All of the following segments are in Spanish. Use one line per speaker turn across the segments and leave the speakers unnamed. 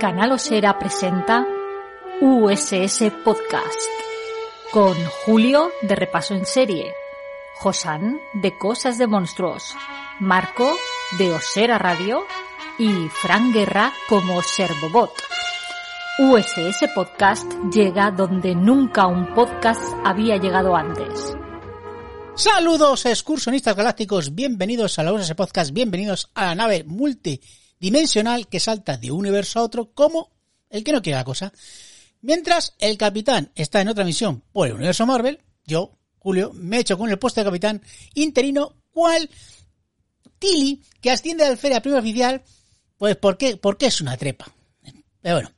Canal Osera presenta USS Podcast con Julio de Repaso en Serie, Josan de Cosas de Monstruos, Marco de Osera Radio y Fran Guerra como Servobot. USS Podcast llega donde nunca un podcast había llegado antes.
Saludos excursionistas galácticos, bienvenidos a la USS Podcast, bienvenidos a la nave multidimensional que salta de un universo a otro como el que no quiere la cosa. Mientras el capitán está en otra misión por el universo Marvel, yo, Julio, me echo con el puesto de capitán interino, cual Tilly, que asciende al feria primer oficial, pues ¿por qué? Porque es una trepa. Pero bueno,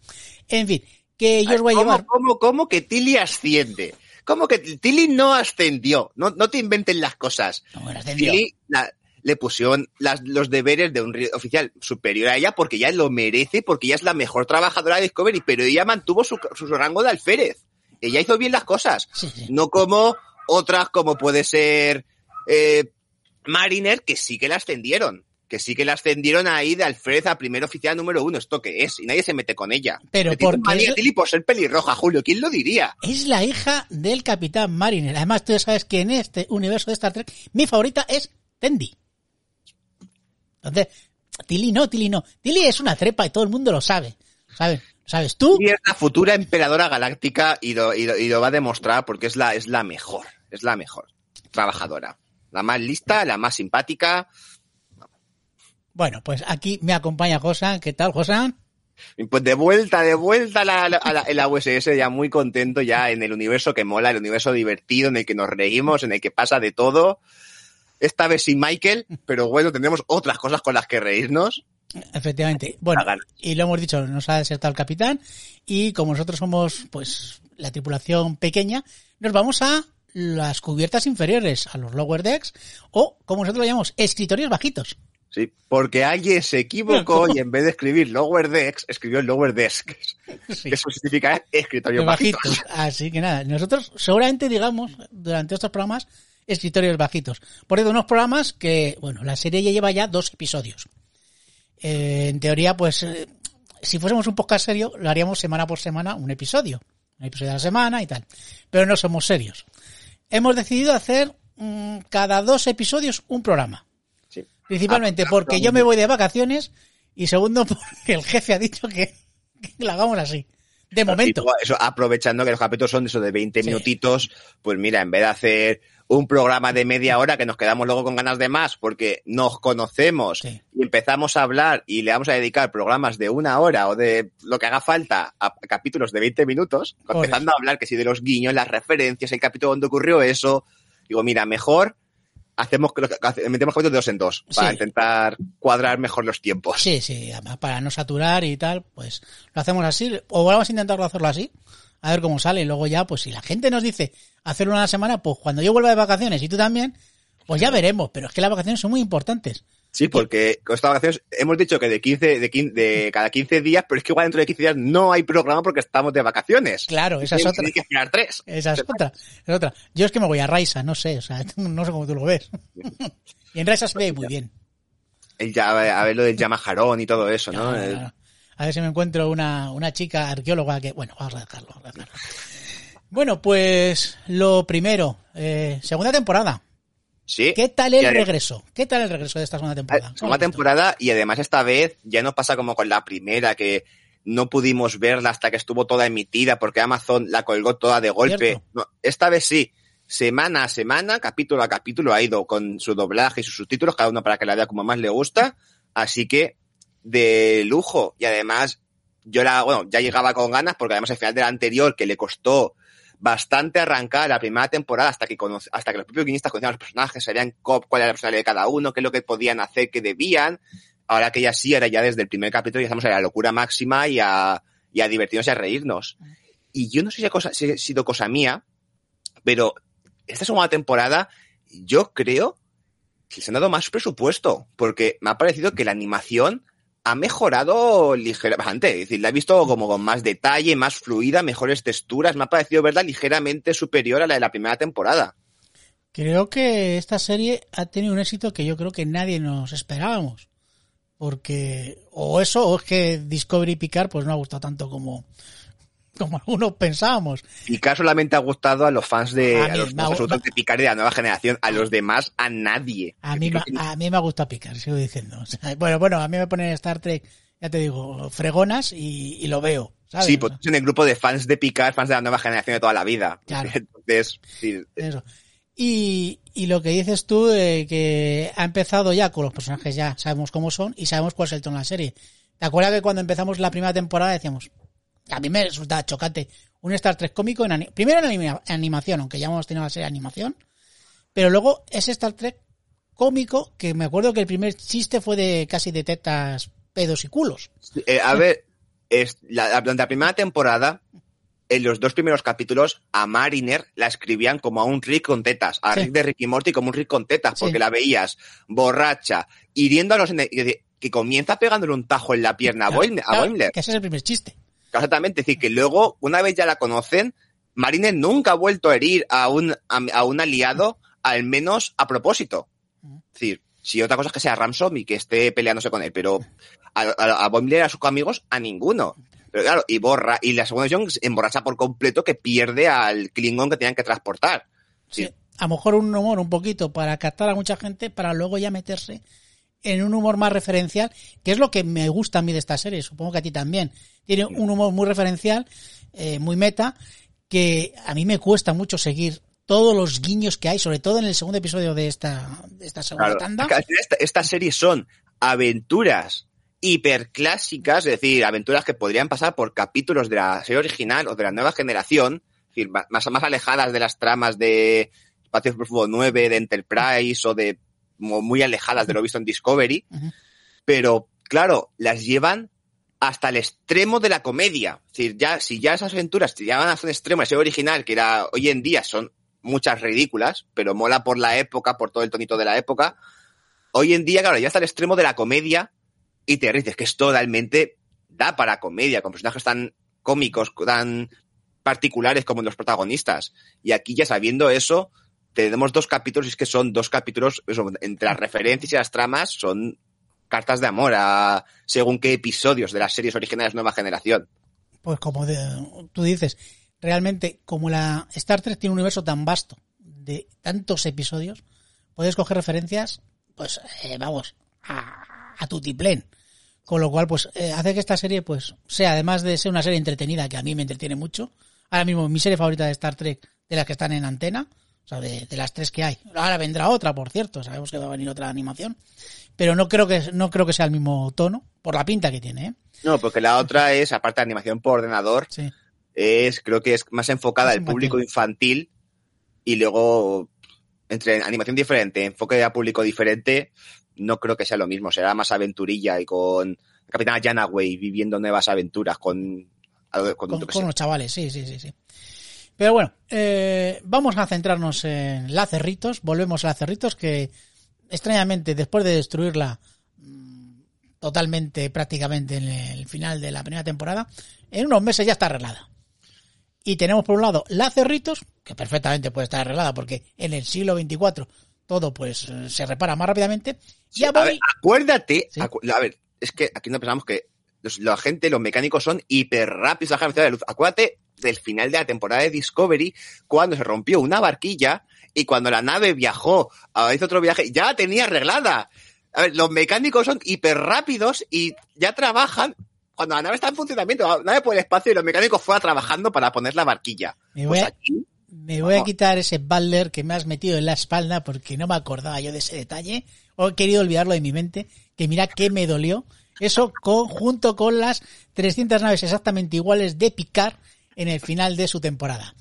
en fin, que yo os voy a
¿Cómo,
llevar...
¿Cómo, cómo que Tilly asciende? ¿Cómo que Tilly no ascendió? No, no te inventen las cosas.
No, bueno, ascendió.
Tilly la- le pusieron las- los deberes de un oficial superior a ella porque ella lo merece, porque ella es la mejor trabajadora de Discovery, pero ella mantuvo su, su rango de alférez. Ella hizo bien las cosas.
Sí, sí.
No como otras como puede ser eh, Mariner, que sí que la ascendieron. Que sí que la ascendieron ahí de alférez a primer oficial número uno. ¿Esto qué es? Y nadie se mete con ella.
Pero
manía
es-
por ser pelirroja, Julio. ¿Quién lo diría?
Es la hija del Capitán Mariner. Además, tú ya sabes que en este universo de Star Trek, mi favorita es Tendi. Entonces, Tilly no, Tilly no. Tilly es una trepa y todo el mundo lo sabe. ¿Sabes? ¿Sabes tú?
Y es la futura emperadora galáctica y lo, y lo- y lo va a demostrar porque es la, es la mejor. Es la mejor trabajadora. La más lista, la más simpática.
Bueno, pues aquí me acompaña Josan. ¿Qué tal, Josan?
Pues de vuelta, de vuelta a la, a la, a la USS, ya muy contento, ya en el universo que mola, el universo divertido, en el que nos reímos, en el que pasa de todo. Esta vez sin Michael, pero bueno, tendremos otras cosas con las que reírnos.
Efectivamente. Bueno, y lo hemos dicho, nos ha desertado el capitán. Y como nosotros somos, pues, la tripulación pequeña, nos vamos a las cubiertas inferiores, a los lower decks, o como nosotros lo llamamos, escritorios bajitos.
Sí, porque alguien se equivocó y en vez de escribir Lower Decks, escribió Lower Desk.
Sí.
Que eso significa escritorio
de
bajito.
bajitos. Así que nada, nosotros seguramente digamos durante estos programas escritorios bajitos. Por eso unos programas que, bueno, la serie ya lleva ya dos episodios. Eh, en teoría, pues, eh, si fuésemos un podcast serio, lo haríamos semana por semana un episodio. Un episodio a la semana y tal. Pero no somos serios. Hemos decidido hacer mm, cada dos episodios un programa.
Sí.
Principalmente
Ah,
porque yo me voy de vacaciones y segundo porque el jefe ha dicho que, que lo hagamos así. De momento.
Eso, aprovechando que los capítulos son de eso de 20
Sí.
minutitos, pues mira, en vez de hacer un programa de media hora que nos quedamos luego con ganas de más porque nos conocemos
Sí.
y empezamos a hablar y le vamos a dedicar programas de una hora o de lo que haga falta a capítulos de 20 minutos, empezando a hablar que si de los guiños, las referencias, el capítulo donde ocurrió eso, digo, mira, mejor hacemos metemos capítulos de dos en dos para
Sí.
intentar cuadrar mejor los tiempos.
Sí, sí, para no saturar y tal, pues lo hacemos así, o vamos a intentarlo hacerlo así, a ver cómo sale, y luego ya, pues si la gente nos dice hacerlo una semana, pues cuando yo vuelva de vacaciones y tú también, pues ya veremos, pero es que las vacaciones son muy importantes.
Sí, porque con estas vacaciones hemos dicho que de 15, de 15, de cada 15 días, pero es que igual dentro de 15 días no hay programa porque estamos de vacaciones.
Claro, esa es otra.
Hay que esperar tres.
Esa es otra, es otra. Yo es que me voy a Raisa, no sé, o sea, no sé cómo tú lo ves. y en Raisa se ve muy bien.
El ya, a ver lo del Yamajarón y todo eso, ¿no?
No. A ver si me encuentro una, una chica arqueóloga que, bueno, vamos a dejarlo. vamos a dejarlo. Bueno, pues lo primero, eh, segunda temporada.
Sí.
¿Qué tal el regreso? ¿Qué tal el regreso de esta segunda temporada?
Eh, Segunda temporada y además esta vez ya no pasa como con la primera que no pudimos verla hasta que estuvo toda emitida porque Amazon la colgó toda de golpe. No, esta vez sí. Semana a semana, capítulo a capítulo, ha ido con su doblaje y sus subtítulos, cada uno para que la vea como más le gusta. Así que, de lujo. Y además, yo la, bueno, ya llegaba con ganas porque además al final de la anterior, que le costó bastante arrancar la primera temporada hasta que conoce- hasta que los propios guionistas conocían los personajes, sabían cuál era la personalidad de cada uno, qué es lo que podían hacer, qué debían. ahora que ya sí, ahora ya desde el primer capítulo ya estamos a la locura máxima y a, y a divertirnos y a reírnos. Y yo no sé si ha sido cosa mía, pero esta segunda temporada yo creo que se han dado más presupuesto, porque me ha parecido que la animación ha mejorado ligeramente, es decir, la he visto como con más detalle, más fluida, mejores texturas, me ha parecido verla ligeramente superior a la de la primera temporada.
Creo que esta serie ha tenido un éxito que yo creo que nadie nos esperábamos. Porque o eso, o es que Discovery Picard pues no ha gustado tanto como, como algunos pensábamos.
Picard solamente ha gustado a los fans de, a, los, de Picard de la nueva generación, a los demás a nadie.
A mí, a mí me ha gustado Picard, sigo diciendo. bueno, bueno, a mí me ponen Star Trek, ya te digo, fregonas y, y lo veo. ¿sabes?
Sí, pues en el grupo de fans de Picard, fans de la nueva generación de toda la vida.
Claro.
Entonces, sí.
Eso. Y, y, lo que dices tú, que ha empezado ya con los personajes, ya sabemos cómo son y sabemos cuál es el tono de la serie. ¿Te acuerdas que cuando empezamos la primera temporada decíamos, a mí me resulta chocante, un Star Trek cómico, en primero en anima animación, aunque ya hemos tenido la serie de animación, pero luego ese Star Trek cómico, que me acuerdo que el primer chiste fue de casi de tetas, pedos y culos.
Eh, a ver, es la, durante la primera temporada en los dos primeros capítulos a Mariner la escribían como a un Rick con tetas, a sí. Rick de Ricky Morty como un Rick con tetas, porque sí. la veías borracha, hiriendo a los que comienza pegándole un tajo en la pierna
claro,
a, Boimler,
claro,
a Boimler.
Que ese es el primer chiste.
Exactamente, es decir, que luego, una vez ya la conocen, Mariner nunca ha vuelto a herir a un, a, a un aliado, al menos a propósito. Es decir, si otra cosa es que sea Ramsom y que esté peleándose con él, pero a, a, a sus amigos, a ninguno. Pero claro, y borra, y la segunda edición emborracha por completo que pierde al Klingon que tenían que transportar.
Sí. sí. A lo mejor un humor un poquito para captar a mucha gente, para luego ya meterse en un humor más referencial, que es lo que me gusta a mí de esta serie, supongo que a ti también. Tiene un humor muy referencial, eh, muy meta, que a mí me cuesta mucho seguir todos los guiños que hay, sobre todo en el segundo episodio de esta, de esta segunda
claro,
tanda.
Esta, esta serie son aventuras hiperclásicas, es decir, aventuras que podrían pasar por capítulos de la serie original o de la nueva generación, es decir, más, más alejadas de las tramas de Espacio Profundo 9, de Enterprise o de muy alejadas de lo visto en Discovery, uh -huh. pero claro, las llevan hasta el extremo de la comedia. Es decir, ya, si ya esas aventuras te llevan hasta un extremo, ese original, que era hoy en día son muchas ridículas, pero mola por la época, por todo el tonito de la época. Hoy en día, claro, ya está el extremo de la comedia y te ríes, que es totalmente da para comedia, con personajes tan cómicos, tan particulares como los protagonistas. Y aquí ya sabiendo eso, tenemos dos capítulos, y es que son dos capítulos, entre las referencias y las tramas, son cartas de amor a según qué episodios de las series originales Nueva Generación.
Pues como de, tú dices, realmente como la Star Trek tiene un universo tan vasto de tantos episodios, puedes coger referencias, pues eh, vamos, a, a tutiplén. Con lo cual, pues, eh, hace que esta serie, pues, sea, además de ser una serie entretenida, que a mí me entretiene mucho, ahora mismo mi serie favorita de Star Trek, de las que están en antena, o sea, de, de las tres que hay. Ahora vendrá otra, por cierto, sabemos que va a venir otra animación, pero no creo que, no creo que sea el mismo tono, por la pinta que tiene, ¿eh?
No, porque la otra es, aparte de animación por ordenador,
sí.
es, creo que es más enfocada al público infantil y luego, entre animación diferente, enfoque a público diferente, no creo que sea lo mismo, será más aventurilla y con Capitana Janaway viviendo nuevas aventuras con,
con, con, con los chavales, sí, sí, sí, sí. Pero bueno, eh, vamos a centrarnos en la Cerritos, volvemos a la Cerritos que extrañamente después de destruirla mmm, totalmente, prácticamente en el final de la primera temporada, en unos meses ya está arreglada. Y tenemos por un lado la Cerritos, que perfectamente puede estar arreglada porque en el siglo 24 todo pues se repara más rápidamente.
A ver, acuérdate, ¿Sí? acu a ver, es que aquí no pensamos que los, la gente, los mecánicos son hiper rápidos a la velocidad de luz. Acuérdate del final de la temporada de Discovery, cuando se rompió una barquilla y cuando la nave viajó, a hizo otro viaje, ya la tenía arreglada. A ver, los mecánicos son hiper rápidos y ya trabajan cuando la nave está en funcionamiento, la nave por el espacio y los mecánicos fueron trabajando para poner la barquilla.
Me voy, pues aquí, me voy a quitar ese Butler que me has metido en la espalda porque no me acordaba yo de ese detalle. O he querido olvidarlo de mi mente. Que mira que me dolió. Eso con, junto con las 300 naves exactamente iguales de Picard en el final de su temporada.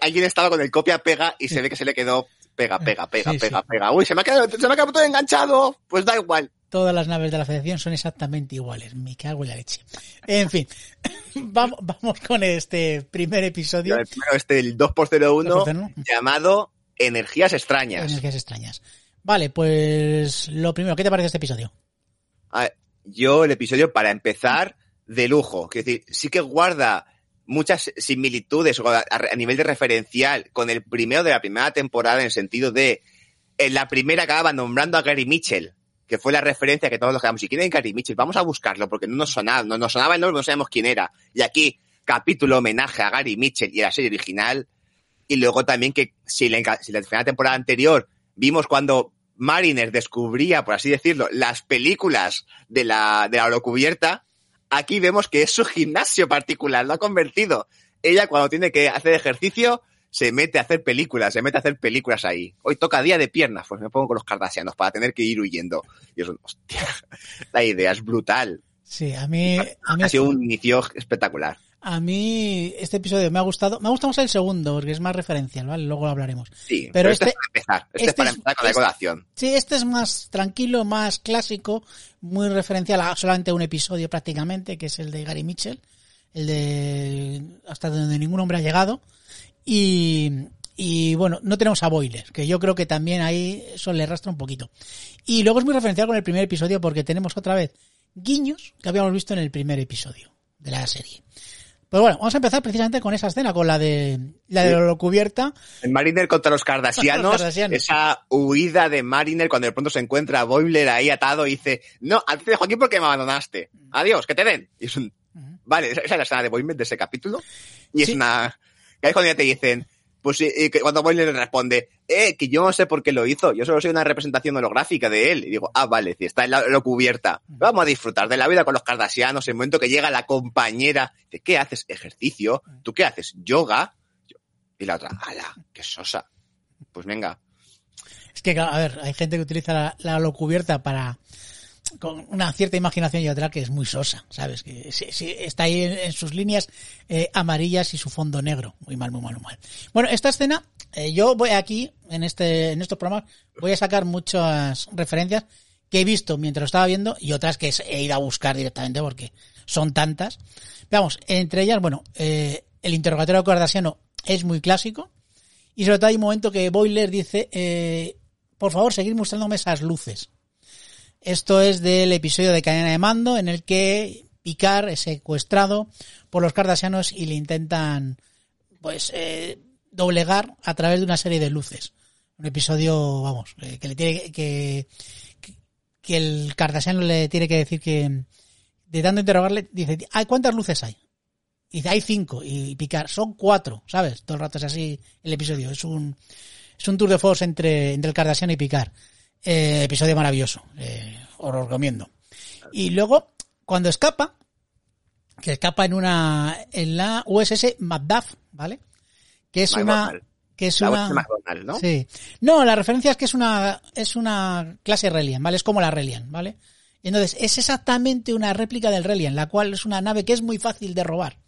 Alguien estaba con el copia-pega y se ve que se le quedó pega, pega, pega, sí, pega, sí. pega. Uy, se me ha quedado, se me ha quedado todo enganchado. Pues da igual.
todas las naves de la Federación son exactamente iguales. Me cago en la leche. En fin, vamos, vamos con este primer episodio.
El primero, este, el 2x01,
2x01.
llamado Energías Extrañas.
Energías extrañas. Vale, pues lo primero, ¿qué te parece este episodio?
A ver, yo el episodio, para empezar, de lujo. Quiero decir, sí que guarda muchas similitudes a, nivel de referencial con el primero de la primera temporada en el sentido de en la primera acababa nombrando a Gary Mitchell, que fue la referencia que todos nos quedamos. ¿Y quién es Gary Mitchell? Vamos a buscarlo porque no nos sonaba, no nos sonaba el nombre, no sabemos quién era. Y aquí, capítulo homenaje a Gary Mitchell y a la serie original. Y luego también que si la, enca- si la primera temporada anterior vimos cuando Mariner descubría, por así decirlo, las películas de la, de la aquí vemos que es su gimnasio particular, lo ha convertido. Ella cuando tiene que hacer ejercicio, se mete a hacer películas, se mete a hacer películas ahí. Hoy toca día de piernas, pues me pongo con los cardasianos para tener que ir huyendo. Y eso, hostia, la idea es brutal.
Sí, a mí, a mí,
Ha sido un inicio espectacular.
A mí este episodio me ha gustado. Me ha gustado más el segundo porque es más referencial, ¿vale? Luego lo hablaremos.
Sí,
Pero
pero, este,
este-
es para empezar. Este,
este
es para empezar con la
este-
decoración.
Sí, este es más tranquilo, más clásico, muy referencial a solamente un episodio prácticamente, que es el de Gary Mitchell, el de hasta donde ningún hombre ha llegado. Y, y bueno, no tenemos a Boiler, que yo creo que también ahí eso le rastra un poquito. Y luego es muy referencial con el primer episodio porque tenemos otra vez guiños que habíamos visto en el primer episodio de la serie. Pues bueno, vamos a empezar precisamente con esa escena, con la de la de la cubierta.
El Mariner contra los Kardashianos,
Kardashianos.
esa huida de Mariner cuando de pronto se encuentra a Boiler ahí atado y dice, no, antes de Joaquín porque me abandonaste. Adiós, que te den. Y es un, vale, esa, es la escena de Boiler de ese capítulo. Y es una, que ahí cuando ya te dicen, pues y- y que cuando Boiler le responde, eh, que yo no sé por qué lo hizo, yo solo soy una representación holográfica de él. Y digo, ah, vale, si está en la, la cubierta. Vamos a disfrutar de la vida con los Kardashianos. En el momento que llega la compañera, dice, ¿qué haces? Ejercicio. ¿Tú qué haces? Yoga. Y la otra, ala, qué sosa. Pues venga.
Es que, a ver, hay gente que utiliza la, la holocubierta para con una cierta imaginación y otra que es muy sosa, ¿sabes? Que sí- sí, está ahí en, sus líneas eh, amarillas y su fondo negro. Muy mal, muy mal, muy mal. Bueno, esta escena, eh, yo voy aquí, en este en estos programas, voy a sacar muchas referencias que he visto mientras lo estaba viendo y otras que he ido a buscar directamente porque son tantas. Veamos, entre ellas, bueno, eh, el interrogatorio cardasiano es muy clásico y sobre todo hay un momento que Boiler dice, eh, por favor, seguir mostrándome esas luces. Esto es del episodio de Cadena de Mando en el que Picard es secuestrado por los cardasianos y le intentan, pues, eh, doblegar a través de una serie de luces. Un episodio, vamos, eh, que le tiene que, que, el cardasiano le tiene que decir que, de tanto interrogarle, dice, "Ay, ¿cuántas luces hay? Y dice, hay cinco. Y Picard, son cuatro, ¿sabes? Todo el rato es así el episodio. Es un, es un tour de force entre, entre el Kardashian y Picard. Eh, episodio maravilloso. Eh, os lo recomiendo. Y luego, cuando escapa, que escapa en una, en la USS Macduff, ¿vale? Que es una, que es
La
una,
¿no?
Sí. No, la referencia es que es una, es una clase Relian, ¿vale? Es como la Relian, ¿vale? Y Entonces, es exactamente una réplica del Relian, la cual es una nave que es muy fácil de robar.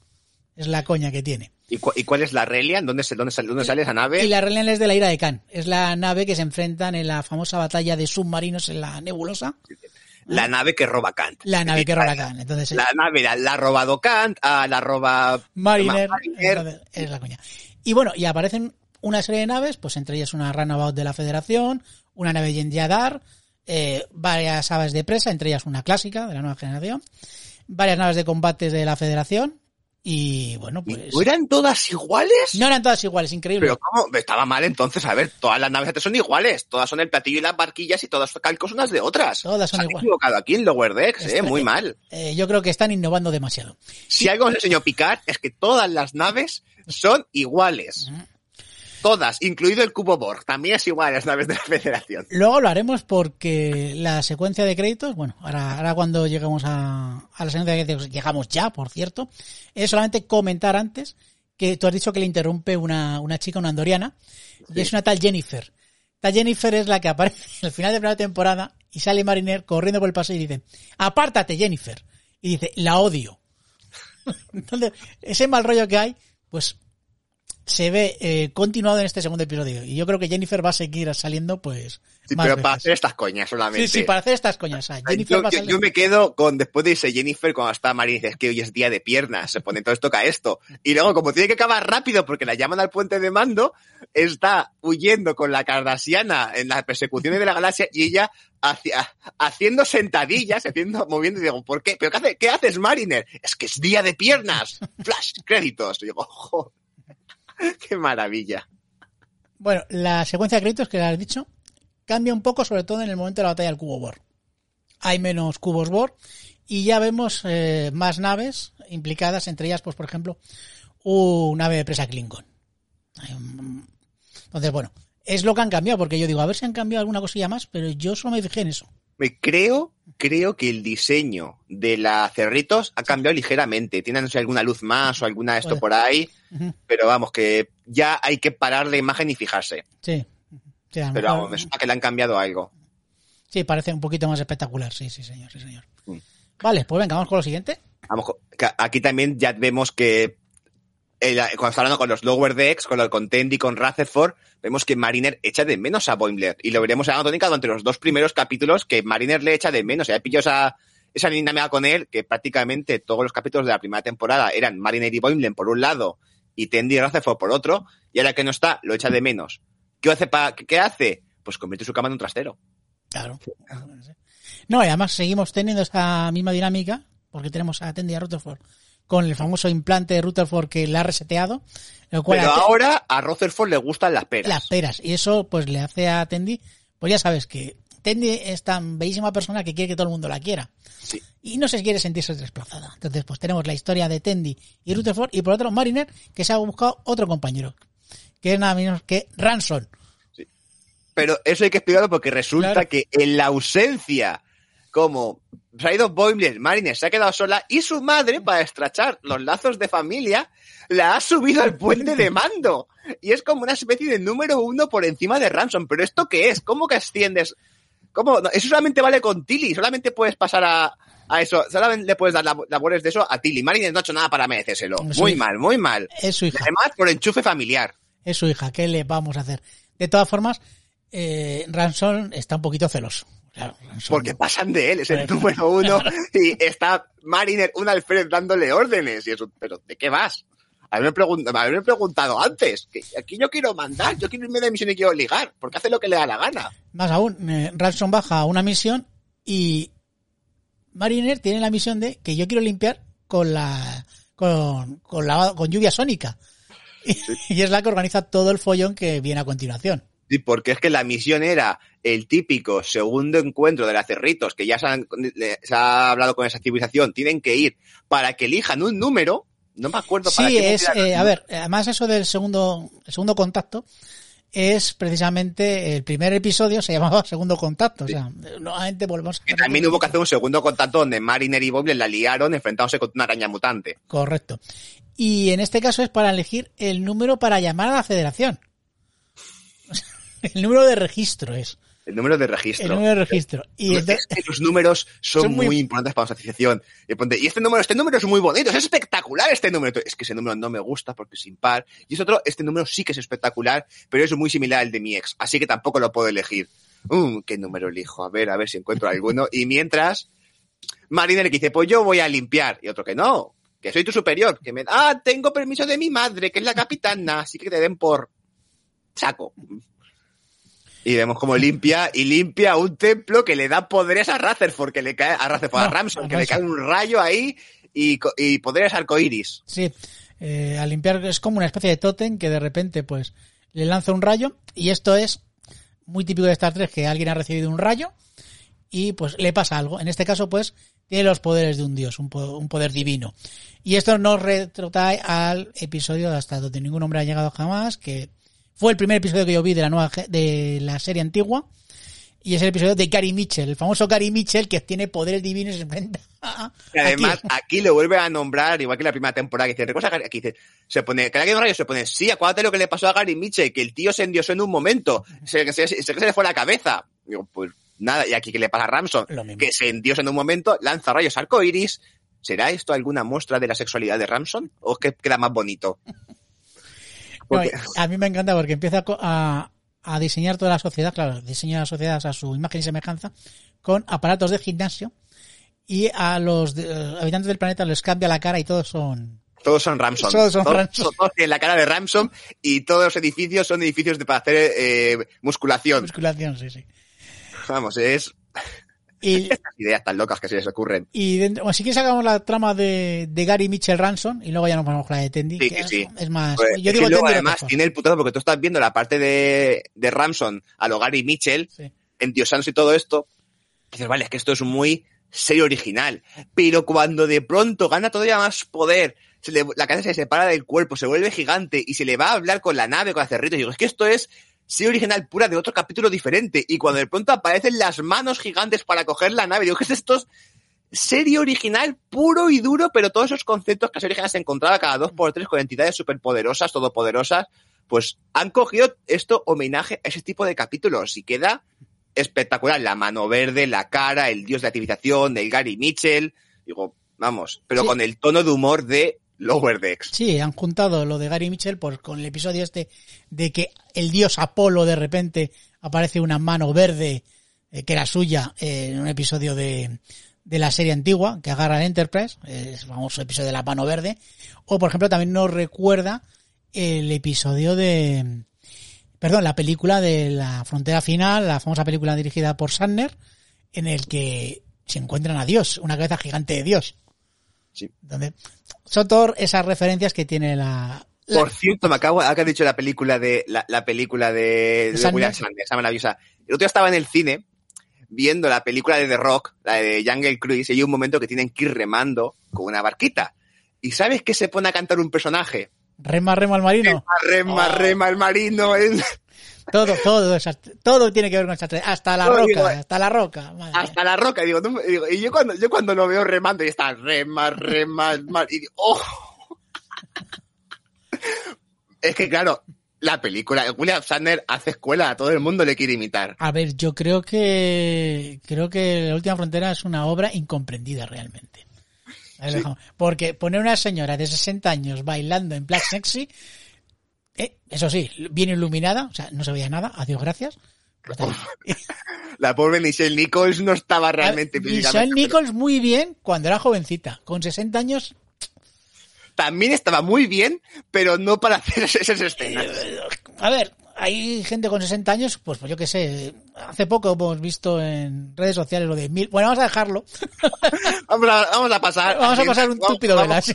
Es la coña que tiene.
¿Y, cu- y cuál es la Relian? ¿Dónde, se- dónde, sale- dónde sale esa nave?
Y la Relian es de la ira de Khan. Es la nave que se enfrentan en la famosa batalla de submarinos en la nebulosa.
La nave que roba Kant.
La nave que roba Khan. Entonces,
La nave la, la ha robado Kant, ah, la roba
Mariner,
Mariner.
es la coña. Y bueno, y aparecen una serie de naves, pues entre ellas una Runabout de la Federación, una nave Yendadar, eh, varias aves de presa, entre ellas una clásica de la nueva generación, varias naves de combates de la Federación, y bueno,
¿Y
pues...
¿No eran todas iguales?
No eran todas iguales, increíble.
Pero ¿cómo? Estaba mal entonces. A ver, todas las naves son iguales. Todas son el platillo y las barquillas y todas son calcos unas de otras.
Todas son
Se han
iguales.
equivocado aquí en Lower Decks, eh, muy mal.
Eh, yo creo que están innovando demasiado.
Si algo nos enseñó Picard es que todas las naves son iguales. Todas, incluido el cubo Borg. También es igual a las naves de la Federación.
Luego lo haremos porque la secuencia de créditos, bueno, ahora, ahora cuando lleguemos a, a la secuencia de créditos, llegamos ya, por cierto, es solamente comentar antes que tú has dicho que le interrumpe una, una chica, una andoriana, y es una tal Jennifer. Esta Jennifer es la que aparece al final de la primera temporada y sale Mariner corriendo por el pasillo y dice, apártate Jennifer. Y dice, la odio. Entonces, ese mal rollo que hay, pues se ve eh, continuado en este segundo episodio. Y yo creo que Jennifer va a seguir saliendo, pues.
Sí,
más
pero para hacer estas coñas solamente.
Sí, sí, para hacer estas coñas. Jennifer
yo,
va a
yo-
salir-
yo me quedo con, después de irse Jennifer, cuando está Marín, dice, es que hoy es día de piernas, se pone entonces toca esto. Y luego, como tiene que acabar rápido porque la llaman al puente de mando, está huyendo con la Kardashiana en las persecuciones de la galaxia y ella hacia- haciendo sentadillas, haciendo, moviendo, y digo, ¿por qué? ¿Pero qué, hace- qué haces, Mariner? Es que es día de piernas. Flash, créditos. Y digo, "Jo, qué maravilla.
Bueno, la secuencia de créditos que has dicho cambia un poco, sobre todo en el momento de la batalla del cubo Bor. Hay menos cubos Bor y ya vemos eh, más naves implicadas, entre ellas, pues por ejemplo, una nave de presa Klingon. Entonces, bueno, es lo que han cambiado, porque yo digo, a ver si han cambiado alguna cosilla más, pero yo solo me fijé en eso.
Me creo, creo que el diseño de la Cerritos ha cambiado ligeramente. Tienen no sé, alguna luz más o alguna esto por ahí, pero vamos, que ya hay que parar la imagen y fijarse.
Sí.
Pero
mejor-
vamos, me suena que le han cambiado algo.
sí, parece un poquito más espectacular, sí, sí, señor, sí, señor.
Mm.
Vale, pues venga, vamos con lo siguiente.
Vamos, aquí también ya vemos que el- cuando está hablando con los Lower Decks, con, el- con Tendi, con Rutherford, vemos que Mariner echa de menos a Boimler. Y lo veremos en la tónica durante los dos primeros capítulos que Mariner le echa de menos. Ya pilló esa, esa dinámica con él, que prácticamente todos los capítulos de la primera temporada eran Mariner y Boimler por un lado y Tendi y Rutherford por otro. Y ahora que no está, lo echa de menos. ¿Qué hace? Pa, ¿Qué hace? Pues convierte su cama en un trastero.
Claro. No, y además seguimos teniendo esta misma dinámica, porque tenemos a Tendi y a Rutherford con el famoso implante de Rutherford que la ha reseteado, lo cual
Pero
hace
ahora a Rutherford le gustan las peras.
las peras. Y eso pues le hace a Tendi, pues ya sabes que Tendi es tan bellísima persona que quiere que todo el mundo la quiera.
Sí.
Y no se quiere sentirse desplazada. Entonces, pues tenemos la historia de Tendi y Rutherford, y por otro, Mariner, que se ha buscado otro compañero, que es nada menos que Ransom.
Pero eso hay que explicarlo porque resulta
Claro.
que en la ausencia, como se ha ido Boimler, Mariner se ha quedado sola y su madre, para estrachar los lazos de familia, la ha subido al puente de mando. Y es como una especie de número uno por encima de Ransom. ¿Pero esto qué es? ¿Cómo que asciendes? ¿Cómo? No, eso solamente vale con Tilly. Solamente puedes pasar a, a eso. Solamente le puedes dar lab- labores de eso a Tilly. Mariner no ha hecho nada para merecérselo. Muy mal, muy mal.
Es su hija.
además por enchufe familiar.
Es su hija. ¿Qué le vamos a hacer? De todas formas, eh, Ransom está un poquito celoso. Claro,
Porque pasan de él, es el número uno y está Mariner, un alférez dándole órdenes y eso, pero ¿de qué vas? Haberme, pregun- haberme preguntado antes, que aquí yo quiero mandar, yo quiero irme de misión y quiero ligar, porque hace lo que le da la gana.
Más aún, eh, Ransom baja a una misión y Mariner tiene la misión de que yo quiero limpiar con la con, con la con lluvia sónica. Y, es la que organiza todo el follón que viene a continuación.
Sí, porque es que la misión era el típico segundo encuentro de las cerritos, que ya se, han- se ha hablado con esa civilización, tienen que ir para que elijan un número, no me acuerdo para
Sí,
qué
es, eh, a ver, además eso del segundo, el segundo contacto es precisamente el primer episodio se llamaba segundo contacto, o sea, nuevamente volvemos a
también hubo que hacer un segundo contacto donde Mariner y Bob la liaron enfrentándose con una araña mutante.
Correcto. Y en este caso es para elegir el número para llamar a la federación. El número de registro es.
El número de registro.
El número de registro. Y
Es que los números son,
Son muy-
muy... importantes para nuestra asociación. Y, este número, este número es muy bonito, es espectacular este número. Es que ese número no me gusta porque es impar. Y es otro, este número sí que es espectacular, pero es muy similar al de mi ex, así que tampoco lo puedo elegir. Um, ¿Qué número elijo? A ver, a ver si encuentro alguno. Y mientras, Mariner que dice, pues yo voy a limpiar. Y otro que no, que soy tu superior. Que me, ah, tengo permiso de mi madre, que es la capitana, así que te den por saco. Y vemos como limpia y limpia un templo que le da poderes a Rutherford, que le cae a Rutherford, a
No,
Ramson,
a
que le cae un rayo ahí y, y poderes arcoiris.
Sí, eh, al limpiar es como una especie de tótem que de repente pues le lanza un rayo y esto es muy típico de Star Trek que alguien ha recibido un rayo y pues le pasa algo. En este caso pues tiene los poderes de un dios, un, po- un poder divino. Y esto nos retrotrae al episodio de hasta donde ningún hombre ha llegado jamás, que fue el primer episodio que yo vi de la nueva de la serie antigua. Y es el episodio de Gary Mitchell, el famoso Gary Mitchell que tiene poderes divinos y se enfrenta
Y además,
aquí.
lo vuelve a nombrar, igual que en la primera temporada, que dice, ¿recuerdas a Gary? Aquí dice, se pone, cada que hay un rayo se pone, sí, acuérdate lo que le pasó a Gary Mitchell, que el tío se endiosó en un momento, se, se, se, se le fue la cabeza. Digo, pues nada, y aquí que le pasa a Ramson, que se endiosa en un momento, lanza rayos arcoiris. ¿Será esto alguna muestra de la sexualidad de Ramson? ¿O es que queda más bonito? Porque-
No, a mí me encanta porque empieza a a, diseñar toda la sociedad, claro, diseña la sociedad a su imagen y semejanza, con aparatos de gimnasio y a los de- eh, habitantes del planeta les cambia la cara y todos son...
Todos son Ramson.
Todos son Ramson.
Todos tienen la cara de Ramson y todos los edificios son edificios de, para hacer eh, musculación.
Musculación, sí, sí.
Vamos, es
Y,
estas ideas tan locas que se les ocurren.
y dentro, bueno, si quieres sacamos la trama de, de Gary Mitchell Ransom y luego ya nos ponemos con la de Tendi.
Sí,
que
sí,
es,
sí.
es más...
Pues,
yo digo
que luego además tiene el putazo porque tú estás viendo la parte de, de Ramson a lo Gary Mitchell,
Sí.
endiosándose y todo esto. y dices, vale, es que esto es muy serio original. Pero cuando de pronto gana todavía más poder, se le- la cabeza se separa del cuerpo, se vuelve gigante y se le va a hablar con la nave, con la cerrito. Y digo, es que esto es serie original pura de otro capítulo diferente. Y cuando de pronto aparecen las manos gigantes para coger la nave, digo, ¿qué es esto? Es serie original puro y duro, pero todos esos conceptos que la serie original se encontraba cada dos por tres con entidades superpoderosas, todopoderosas, pues han cogido esto homenaje a ese tipo de capítulos y queda espectacular. La mano verde, la cara, el dios de la civilización, el Gary Mitchell. Digo, vamos, pero
Sí.
con el tono de humor de
Sí, han juntado lo de Gary Mitchell pues, con el episodio este de que el dios Apolo de repente aparece una mano verde eh, que era suya eh, en un episodio de, de la serie antigua que agarra el Enterprise, eh, el famoso episodio de la mano verde. O por ejemplo también nos recuerda el episodio de, perdón, la película de la frontera final, la famosa película dirigida por Sandner, en el que se encuentran a Dios, una cabeza gigante de Dios.
Sí.
Donde son todas esas referencias que tiene la, la-
Por cierto, me acabo, acá has dicho la película de, la, la película de, de. William Sanders, esa maravillosa. El otro día estaba en el cine viendo la película de The Rock, la de Jungle Cruise, y hay un momento que tienen que ir remando con una barquita. ¿Y sabes qué se pone a cantar un personaje?
rema, rema al marino.
Rema,
Oh.
rema, el marino. es-
Todo, todo, todo tiene que ver con. Hasta la roca,
digo,
hasta la roca. madre
hasta la roca. Digo, no digo, y yo cuando, yo cuando lo veo remando y está rema, rema, mar, y digo, ¡oh! Es que claro, la película, William Sandner hace escuela, a todo el mundo le quiere imitar.
A ver, yo creo que creo que La última frontera es una obra incomprendida realmente. Porque poner una señora de 60 años bailando en Black Sexy, eh, eso sí, bien iluminada, o sea, no se veía nada, adiós, gracias.
La pobre Michelle Nichols no estaba realmente
Michelle Nichols muy bien cuando era jovencita. Con 60 años,
También estaba muy bien, pero no para hacer esas escenas.
a ver, hay gente con 60 años, pues, pues yo qué sé, hace poco hemos visto en redes sociales lo de mil. Bueno, vamos a dejarlo.
Vamos a, vamos a pasar.
Vamos a pasar un túpido vela. sí.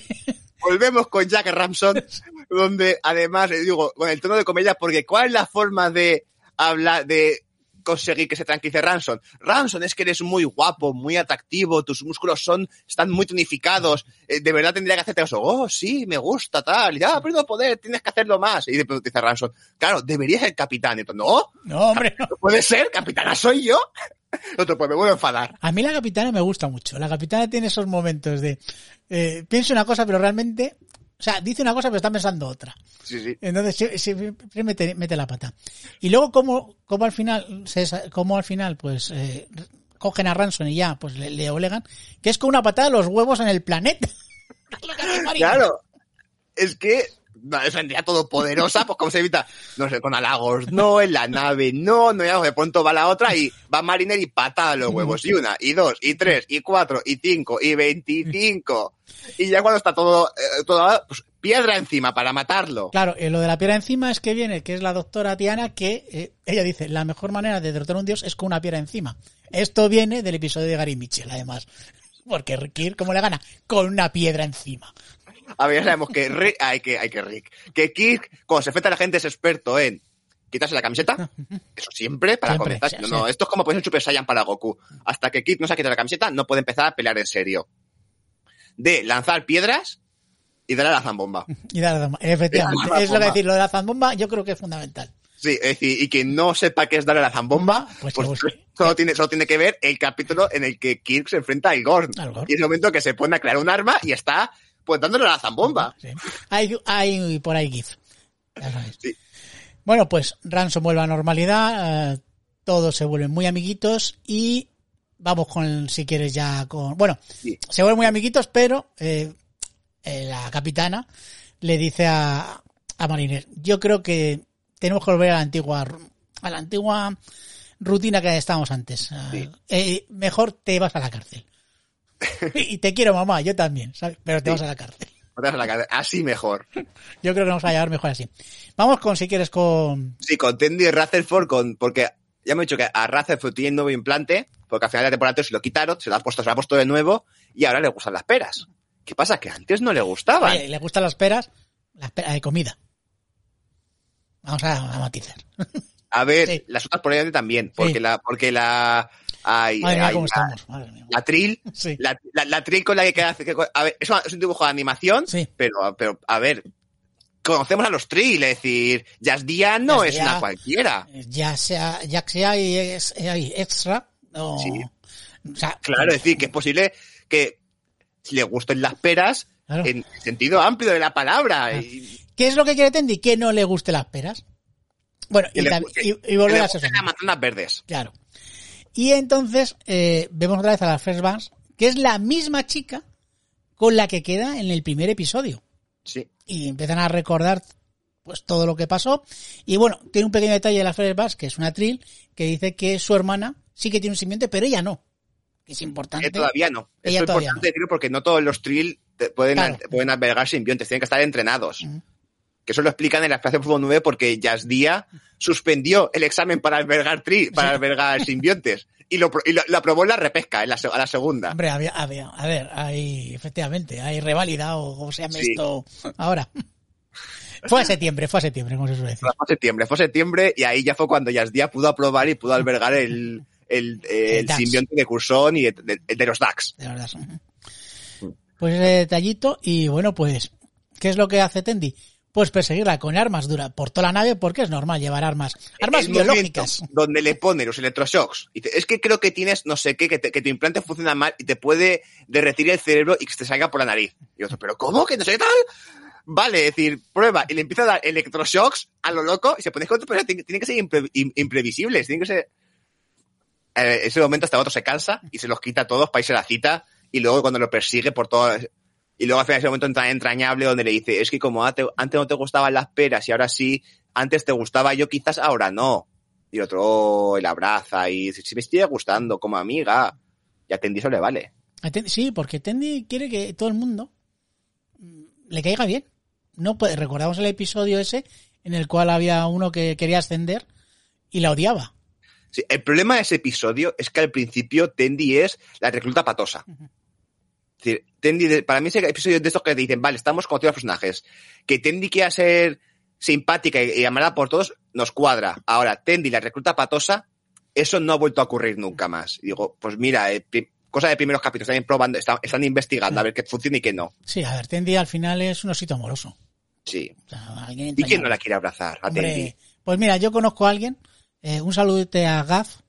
Volvemos con Jack Ramson, donde además, eh, digo, con el tono de comedia, porque ¿cuál es la forma de hablar, de conseguir que se tranquilice Ramson? Ramson, es que eres muy guapo, muy atractivo, tus músculos son, están muy tonificados, eh, de verdad tendría que hacerte eso, oh, sí, me gusta, tal, y ya, pero poder, tienes que hacerlo más. Y de pronto dice Ramson, claro, deberías ser capitán. Y tú, no,
No, hombre, no.
no puede ser, capitana soy yo. Otro, pues me vuelvo a enfadar.
A mí la capitana me gusta mucho. La capitana tiene esos momentos de eh, pienso una cosa, pero realmente, o sea, dice una cosa, pero está pensando otra.
Sí, sí.
Entonces siempre mete, mete la pata. Y luego como, como al final, como al final, pues eh, cogen a Ransom y ya, pues le, le obligan, que es con una patada de los huevos en el planeta.
Claro, es que es vendría todopoderosa, pues como se evita, no sé, con halagos, no, en la nave, no, no, ya de pronto va la otra y va Mariner y patada los huevos, y una, y dos, y tres, y cuatro, y cinco, y veinticinco, y ya cuando está todo, eh, pues piedra encima para matarlo.
Claro, eh, lo de la piedra encima es que viene, que es la doctora Tiana, que eh, ella dice, la mejor manera de derrotar a un dios es con una piedra encima. Esto viene del episodio de Gary Mitchell, además. Porque Kirk, ¿cómo le gana? Con una piedra encima.
A ver, ya sabemos que Rick, hay que, hay que Rick, que Kirk, cuando se enfrenta a la gente es experto en quitarse la camiseta, eso siempre, para
Siempre,
comenzar. No,
sí.
no, esto es como poner un Super Saiyan para Goku. Hasta que Kirk no se ha quitado la camiseta, no puede empezar a pelear en serio. De lanzar piedras y darle a la zambomba.
Y da- da- efectivamente,
La
es lo que decir, lo de la zambomba yo creo que es fundamental.
Sí, es decir, y quien no sepa qué es darle a la zambomba,
Pues
pues,
que
solo, tiene, solo tiene que ver el capítulo en el que Kirk se enfrenta al Gorn.
Al Gorn.
Y es el momento que se pone a crear un arma y está pues dándole la zambomba.
Sí. Hay, hay por ahí GIF. Ya sabes.
Sí.
Bueno, pues Ransom vuelve a normalidad, eh, todos se vuelven muy amiguitos y vamos con, si quieres ya con... Bueno,
Sí.
se vuelven muy amiguitos, pero eh, eh, la capitana le dice a, a Mariner. Yo creo que tenemos que volver a la antigua, a la antigua rutina que estábamos antes.
Sí.
Eh, mejor te vas a la cárcel. y te quiero, mamá, yo también, ¿sabes? Pero te vas a la cárcel.
La. Así mejor.
Yo creo que nos va a llevar mejor así. Vamos con, si quieres, con...
Sí, con Tendy y Rutherford, con, porque ya me he dicho que a Rutherford tiene un nuevo implante, porque al final de la temporada se lo quitaron, se lo ha puesto, se lo ha puesto de nuevo, y ahora le gustan las peras. ¿Qué pasa? Que antes no le gustaban.
Oye, ¿Le gustan las peras? Las peras de comida. Vamos a, a matizar.
A ver,
Sí.
las otras por ahí también, porque
Sí.
la, porque la, ay,
Madre mía,
ay,
cómo estamos. Madre mía.
la Trill,
Sí.
la, la, la Trill con la que queda, que- a ver, es, es un dibujo de animación,
Sí.
pero, pero, a ver, conocemos a los Trill, es decir, Jazz no
Jazz
es una cualquiera.
Ya sea, ya que hay, ex- hay extra, no.
Sí.
O sea,
Claro, es decir, que es posible que le gusten las peras
Claro.
en sentido amplio de la palabra. Y,
¿Qué es lo que quiere Tendi? Que no le guste las peras. Bueno, y,
guste-
y- y volver a ser
las manzanas verdes.
Claro. Y entonces eh, vemos otra vez a las First que es la misma chica con la que queda en el primer episodio.
Sí.
Y empiezan a recordar pues todo lo que pasó. Y bueno, tiene un pequeño detalle de las First que es una trill, que dice que su hermana sí que tiene un simbionte, pero ella no. Es importante.
Que todavía no.
Ella
es
todavía
importante decirlo porque no todos los Trill pueden,
Claro.
pueden albergar simbiontes, tienen que estar entrenados. Que eso lo explican en la Espacio Fútbol 9 porque Dia suspendió el examen para albergar tri, para albergar simbiontes. Y lo, y lo, lo aprobó en la repesca, en la, a la segunda.
Hombre, había, había, a ver, hay, efectivamente, hay reválida o como se llame
Sí.
esto ahora. fue a septiembre, fue a septiembre, como se suele decir.
Fue septiembre, fue septiembre y ahí ya fue cuando Dia pudo aprobar y pudo albergar el, el, eh,
El
el
Dax.
simbionte de Cursón y de, de- de los DAX.
de verdad. Pues ese detallito y bueno, pues, ¿qué es lo que hace Tendi? Pues perseguirla con armas duras por toda la nave porque es normal llevar armas, armas
El
biológicas.
Donde le pone los electroshocks. Y dice, es que creo que tienes no sé qué, que, te- que tu implante funciona mal y te puede derretir el cerebro y que te salga por la nariz. Y otro, ¿pero cómo? ¿Que no sé qué tal? Vale, es decir, prueba. Y le empieza a dar electroshocks a lo loco y se pone con pero tienen tienen que ser impre- im- imprevisibles. Tienen que ser. Eh, ese momento hasta otro se cansa y se los quita a todos para irse a la cita. Y luego cuando lo persigue por todo. Y luego al final ese momento entra- entrañable donde le dice, es que como ante- antes no te gustaban las peras y ahora sí, antes te gustaba yo quizás, ahora no. Y el otro oh, la abraza y dice, si me estoy gustando como amiga. Y a Tendi eso le vale.
Sí, porque Tendi quiere que todo el mundo le caiga bien. No puede, recordamos el episodio ese en el cual había uno que quería ascender y la odiaba.
Sí, el problema de ese episodio es que al principio Tendi es la recluta patosa. Decir, Tendi, para mí ese episodio de estos que dicen, vale, estamos con los personajes. Que Tendi quiera ser simpática y, y amada por todos, nos cuadra. Ahora, Tendi, la recluta patosa, eso no ha vuelto a ocurrir nunca más. Y digo, pues mira, eh, cosa de primeros capítulos, están probando, están, están investigando a ver qué funciona y qué no.
Sí, a ver, Tendi al final es un osito amoroso.
Sí.
O sea, alguien
¿Y quién no la quiere abrazar? A Tendi.
Pues mira, yo conozco a alguien, eh, un saludete a Gaf,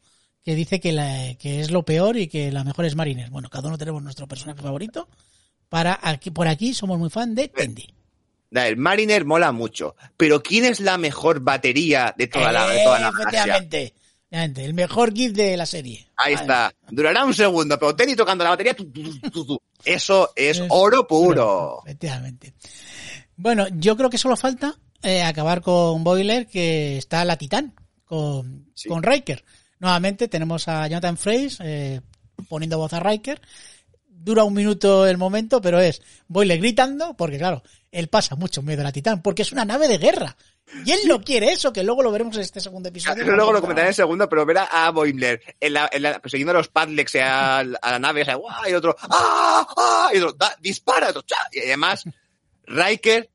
que dice que, la- que es lo peor y que la mejor es Mariner. Bueno, cada uno tenemos nuestro personaje favorito. Para aquí, por aquí somos muy fan de Tendi.
El Mariner mola mucho. Pero ¿quién es la mejor batería de toda la, de toda la galaxia?
efectivamente, el mejor gif de la serie.
Ahí
Vale.
está. Durará un segundo, pero Tenny tocando la batería. tu, tu, tu, tu. Eso es
Es
oro puro.
Efectivamente. Bueno, yo creo que solo falta eh, acabar con Boiler, que está la Titán, con,
Sí.
con Riker. Nuevamente tenemos a Jonathan Frakes eh, poniendo voz a Riker. Dura un minuto el momento, pero es Boiler gritando, porque claro, él pasa mucho miedo a la Titán, porque es una nave de guerra. Y él no quiere eso, que luego lo veremos en este segundo episodio.
Luego lo comentaré en el segundo, pero ver a, Boimler en la, en la- persiguiendo a los Padlex a, a la nave, o sea, y otro, ¡ah! ¡ah! y otro, "Da- dispara, otro, y además, Riker,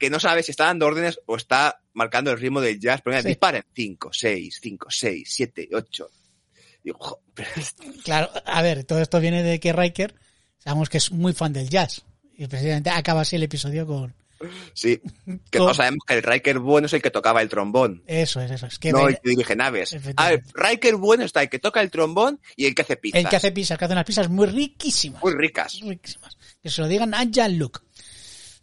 que no sabe si está dando órdenes o está marcando el ritmo del jazz, pero mira,
Sí.
disparen, 5, 6, 5, 6, 7, 8. Digo,
Claro, a ver, todo esto viene de que Riker, sabemos que es muy fan del jazz. Y precisamente acaba así el episodio con
sí, que todos sabemos que el Riker bueno es el que tocaba el trombón.
eso, es eso. Es que
no
ve-
el que dirige naves. A
Efectivamente.
ver, Riker bueno está el que toca el trombón y el que hace pizzas.
el que hace pizzas, que hace unas pizzas muy riquísimas.
Muy ricas.
riquísimas. Que se lo digan a Jean-Luc.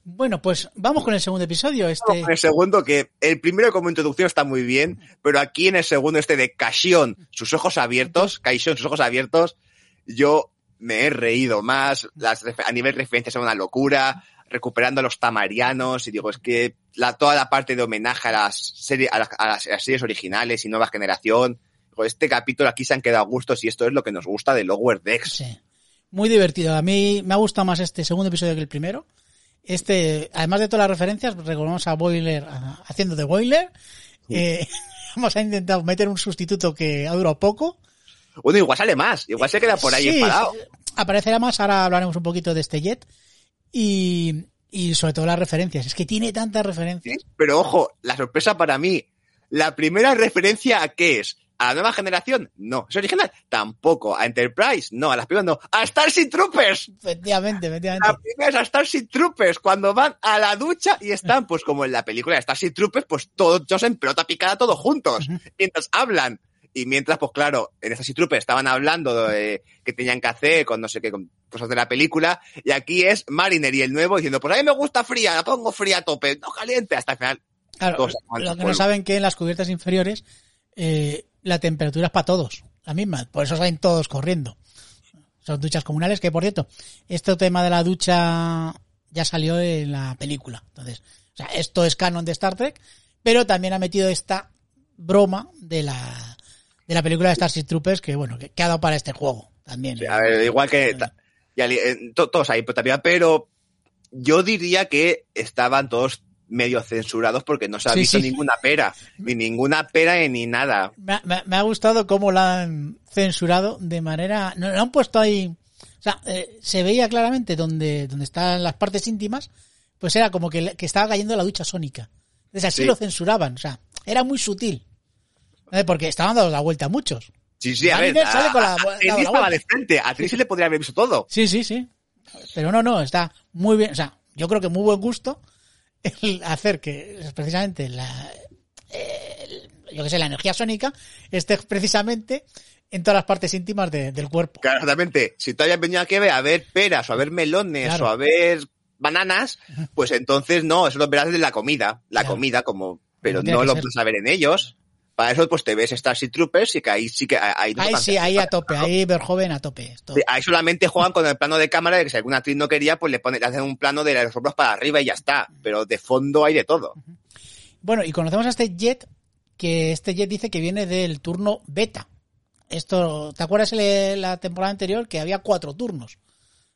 Bueno, pues vamos con el segundo episodio. Este,
En el segundo, que el primero como introducción está muy bien, pero aquí en el segundo este de Cashion, sus ojos abiertos, Caishon, sus ojos abiertos, yo me he reído más, las, a nivel referencias son una locura, recuperando a los tamarianos, y digo, es que la, toda la parte de homenaje a las, series, a las, a las series originales y nueva generación, este capítulo aquí se han quedado a gustos y esto es lo que nos gusta de Lower Decks.
Sí. Muy divertido. A mí me ha gustado más este segundo episodio que el primero. Este, además de todas las referencias, recordamos a Boiler a- haciendo de Boiler. Eh, hemos intentado meter un sustituto que ha durado poco.
Bueno, igual sale más, igual se queda por ahí
Sí. Aparecerá más, ahora hablaremos un poquito de este jet. Y, y sobre todo las referencias. Es que tiene tantas referencias.
Pero ojo, la sorpresa para mí, la primera referencia a qué es? ¿A la nueva generación? No. ¿Es original? Tampoco. ¿A Enterprise? No. ¿A las primeras no? ¡A Starship Troopers!
Efectivamente, efectivamente.
La primera es a Starship Troopers, cuando van a la ducha y están, pues como en la película de Starship Troopers, pues todos en pelota picada, todos juntos, mientras hablan. Y mientras, pues claro, en Starship Troopers estaban hablando de que tenían que hacer con no sé qué, con cosas de la película, y aquí es Mariner y el nuevo diciendo, pues a mí me gusta fría, la pongo fría a tope, no caliente, hasta el final.
Claro, lo que no saben que en las cubiertas inferiores eh, la temperatura es para todos, la misma. Por eso salen todos corriendo. Son duchas comunales que, por cierto, este tema de la ducha ya salió en la película. Entonces, o sea, esto es canon de Star Trek, pero también ha metido esta broma de la de la película de Starship Troopers que, bueno, que, ha dado para este juego también.
A ver, igual que ta- ya eh, to- todos ahí, pero yo diría que estaban todos medio censurados porque no se ha
Sí,
visto
sí.
ninguna pera, ni ninguna pera ni nada.
Me, ha- me ha- me ha gustado cómo la han censurado de manera. No, lo han puesto ahí. O sea, eh, se veía claramente donde, donde están las partes íntimas, pues era como que, que estaba cayendo la ducha sónica. Entonces así
Sí.
lo censuraban. O sea, era muy sutil. Porque estaban dando la vuelta a muchos.
Sí, sí, a ver,
Mariner sale
a,
con la-
a- a
la-
Trini
la
estaba de frente, a Trini se le podría haber visto todo.
Sí, sí, sí. Pero no, no, está muy bien. O sea, yo creo que muy buen gusto el hacer que precisamente la, el- yo que sé, la energía sónica esté precisamente en todas las partes íntimas de- del cuerpo.
Claro, exactamente. Si tú habías venido aquí a ver, peras o a ver melones
Claro.
o a ver bananas, pues entonces no, eso lo verás de la comida, la
Claro.
comida como, pero no lo
ser.
vas a ver en ellos. Para eso pues te ves Starship Troopers y que ahí sí que no
Ahí sí, ahí a tope, ahí Verjoven a tope.
Sí, Ahí solamente juegan con el plano de cámara de que si alguna actriz no quería, pues le, pone, le hacen un plano de los hombros para arriba y ya está. Pero de fondo hay de todo.
Bueno, y conocemos a este Jet, que este Jet dice que viene del turno beta. Esto, ¿te acuerdas la temporada anterior que había cuatro turnos?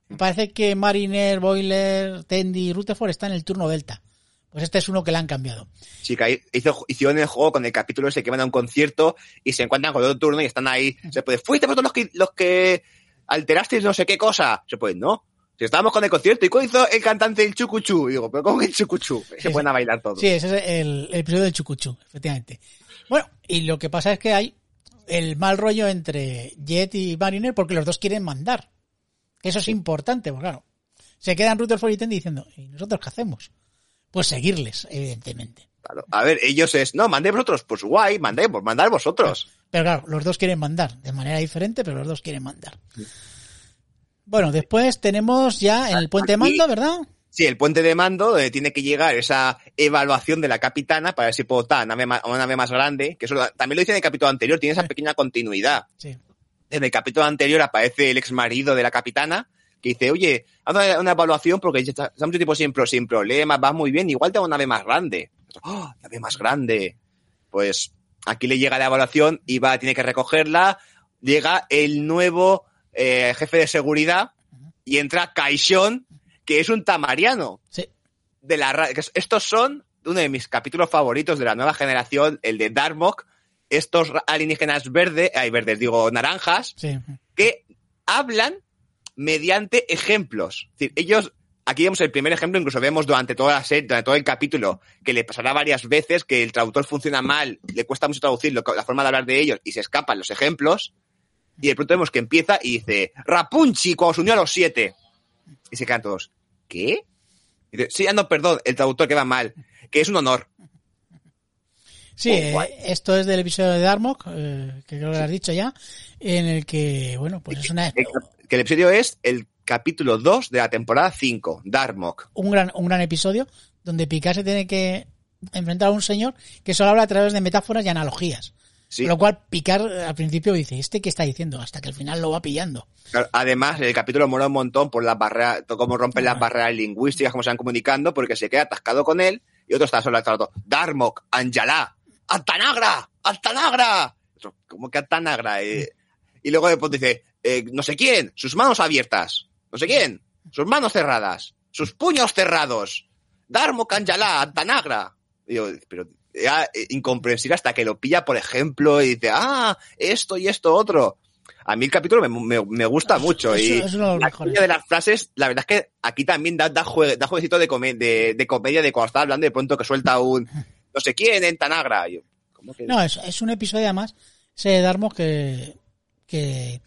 Me parece que Mariner, Boiler, Tendi y Rutherford están en el turno delta. Pues este es uno que le han cambiado.
Sí, que ahí hizo, hicieron el juego con el capítulo ese que van a un concierto y se encuentran con otro turno y están ahí. Se puede, fuiste vosotros los que, los que alterasteis no sé qué cosa. Se puede, no. Si estábamos con el concierto, ¿y cuál hizo el cantante el chucuchú? Y digo, pero ¿cómo que el chucuchú? Se
Sí,
pueden a bailar todos.
Sí, ese es el, el episodio del Chucuchú, efectivamente. Bueno, y lo que pasa es que hay el mal rollo entre Jet y Mariner porque los dos quieren mandar. Eso es importante, pues claro. Se quedan Rutherford y Tendi diciendo, ¿y nosotros qué hacemos? Pues seguirles, evidentemente.
Claro. A ver, ellos es, no, mandé vosotros, pues guay, mandemos, mandad vosotros.
Pero claro, los dos quieren mandar, de manera diferente, pero los dos quieren mandar. Bueno, después tenemos ya en el puente de mando, ¿verdad?
Sí, el puente de mando donde tiene que llegar esa evaluación de la capitana para ver si puedo nave más, una nave más grande, que eso también lo hice en el capítulo anterior, tiene esa pequeña continuidad.
Sí.
En el capítulo anterior aparece el ex marido de la capitana que dice, oye, haz una, una evaluación porque ya está- está mucho tiempo sin, sin problemas, va muy bien, igual tengo una nave más grande. ¡Oh, nave más grande! Pues aquí le llega la evaluación y va, tiene que recogerla, llega el nuevo eh, jefe de seguridad y entra Kaishon, que es un tamariano
Sí.
de la estos son uno de mis capítulos favoritos de la nueva generación, el de Darmok, estos alienígenas verdes, ay, verdes, digo, naranjas,
Sí.
que hablan mediante ejemplos. Es decir, ellos, aquí vemos el primer ejemplo, incluso vemos durante toda la serie, durante todo el capítulo, que le pasará varias veces, que el traductor funciona mal, le cuesta mucho traducir la forma de hablar de ellos y se escapan los ejemplos. Y de pronto vemos que empieza y dice, Rapunchi cuando se unió a los siete. Y se quedan todos, ¿qué? Y dice, sí, ah, no, perdón, el traductor que va mal, que es un honor.
Sí,
Oh,
eh, esto es del episodio de Darmok, eh, que creo que lo has dicho ya, en el que, bueno, pues es una,
Que el episodio es el capítulo 2 de la temporada 5, Darmok.
un gran, un gran episodio donde Picard se tiene que enfrentar a un señor que solo habla a través de metáforas y analogías.
Sí.
Con lo cual, Picard al principio dice, ¿este qué está diciendo? Hasta que al final lo va pillando.
Claro, Además, el capítulo mola un montón por las barreras, cómo rompen las barreras lingüísticas, cómo se van comunicando, porque se queda atascado con él y otro está solo al lado. Darmok, Anjalá, Antanagra. Otro, ¿Cómo que Antanagra? Eh, y luego después dice, eh, no sé quién, sus manos abiertas, no sé quién, sus manos cerradas, sus puños cerrados, Darmok, Anjalá, Antanagra. Y yo, pero era eh, incomprensible hasta que lo pilla, por ejemplo, y dice, ah, esto y esto otro. A mí el capítulo me, me- me gusta
Eso-
mucho
eso-
y
eso es de
la las frases, la verdad es que aquí también da, da, jue- da jueguecito de, come- de, de comedia de cuando está hablando de pronto que suelta un no sé quién en Tanagra. Yo.
No, es, un episodio además, ese Darmos que, que,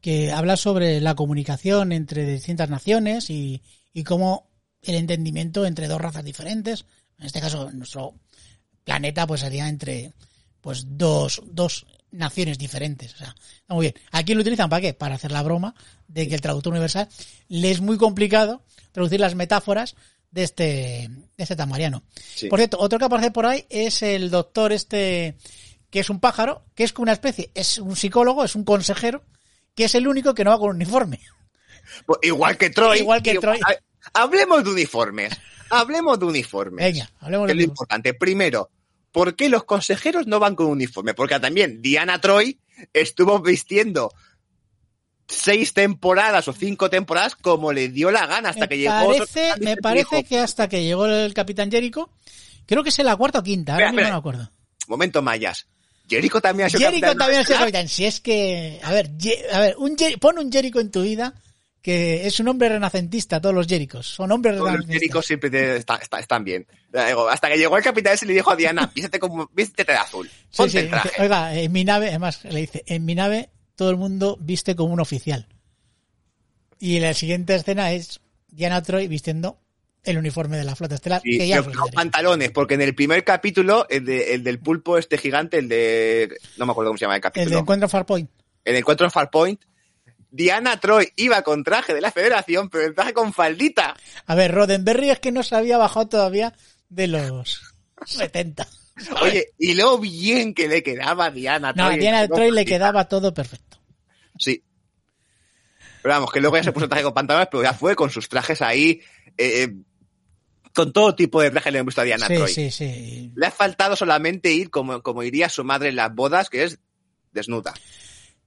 que habla sobre la comunicación entre distintas naciones y, y cómo el entendimiento entre dos razas diferentes, en este caso nuestro planeta pues sería entre pues dos, dos naciones diferentes. O sea, está muy bien. Aquí lo utilizan para qué? Para hacer la broma de que el traductor universal le es muy complicado traducir las metáforas de este, de este tamariano.
Sí.
Por cierto, otro que aparece por ahí es el doctor este, que es un pájaro, que es como una especie, es un psicólogo, es un consejero, que es el único que no va con uniforme.
Pues igual que Troy.
Igual que Troy.
Ha- Hablemos de uniformes. Hablemos de uniformes.
Venga, hablemos
que
de
es lo importante. Primero, ¿por qué los consejeros no van con uniforme? Porque también Diana Troy estuvo vistiendo seis temporadas o cinco temporadas como le dio la gana hasta
me
que llegó. otro
parece, me
se
parece que hasta que llegó el Capitán Jericho, creo que es en la cuarta o quinta, ahora mismo no me acuerdo.
Momento mayas. Jericho también ha sido
Jericho
capitán
también el
nacional.
capitán. Si es que, a ver, a ver, un Jer- pon un Jericho en tu vida que es un hombre renacentista, todos los Jerichos, son hombres
Todos los
renacentistas.
Jerichos siempre te- está- está- están bien. Hasta que llegó el capitán ese y le dijo a Diana, vístete como, vístete de azul.
Sí,
Ponte
sí,
el traje.
Oiga, en mi nave, además le dice, en mi nave todo el mundo viste como un oficial. Y la siguiente escena es Diana Troy vistiendo el uniforme de la flota estelar,
Sí,
que ya
pero pantalones, porque en el primer capítulo, el, de- el del pulpo este gigante, el de... No me acuerdo cómo se llama el
El de
capítulo.
encuentro Farpoint.
en el encuentro en Farpoint, Diana Troy iba con traje de la federación, pero traje con faldita.
A ver, Roddenberry es que no se había bajado todavía de los 70.
Oye, y lo bien que le quedaba a Diana
No, a. Diana Troy le quedaba todo perfecto.
Sí. Pero vamos, que luego ya se puso traje con pantalones, pero ya fue con sus trajes ahí, eh, eh, con todo tipo de trajes le hemos visto a Diana
Sí,
Troy.
sí, sí.
Le ha faltado solamente ir como, como iría su madre en las bodas, que es desnuda.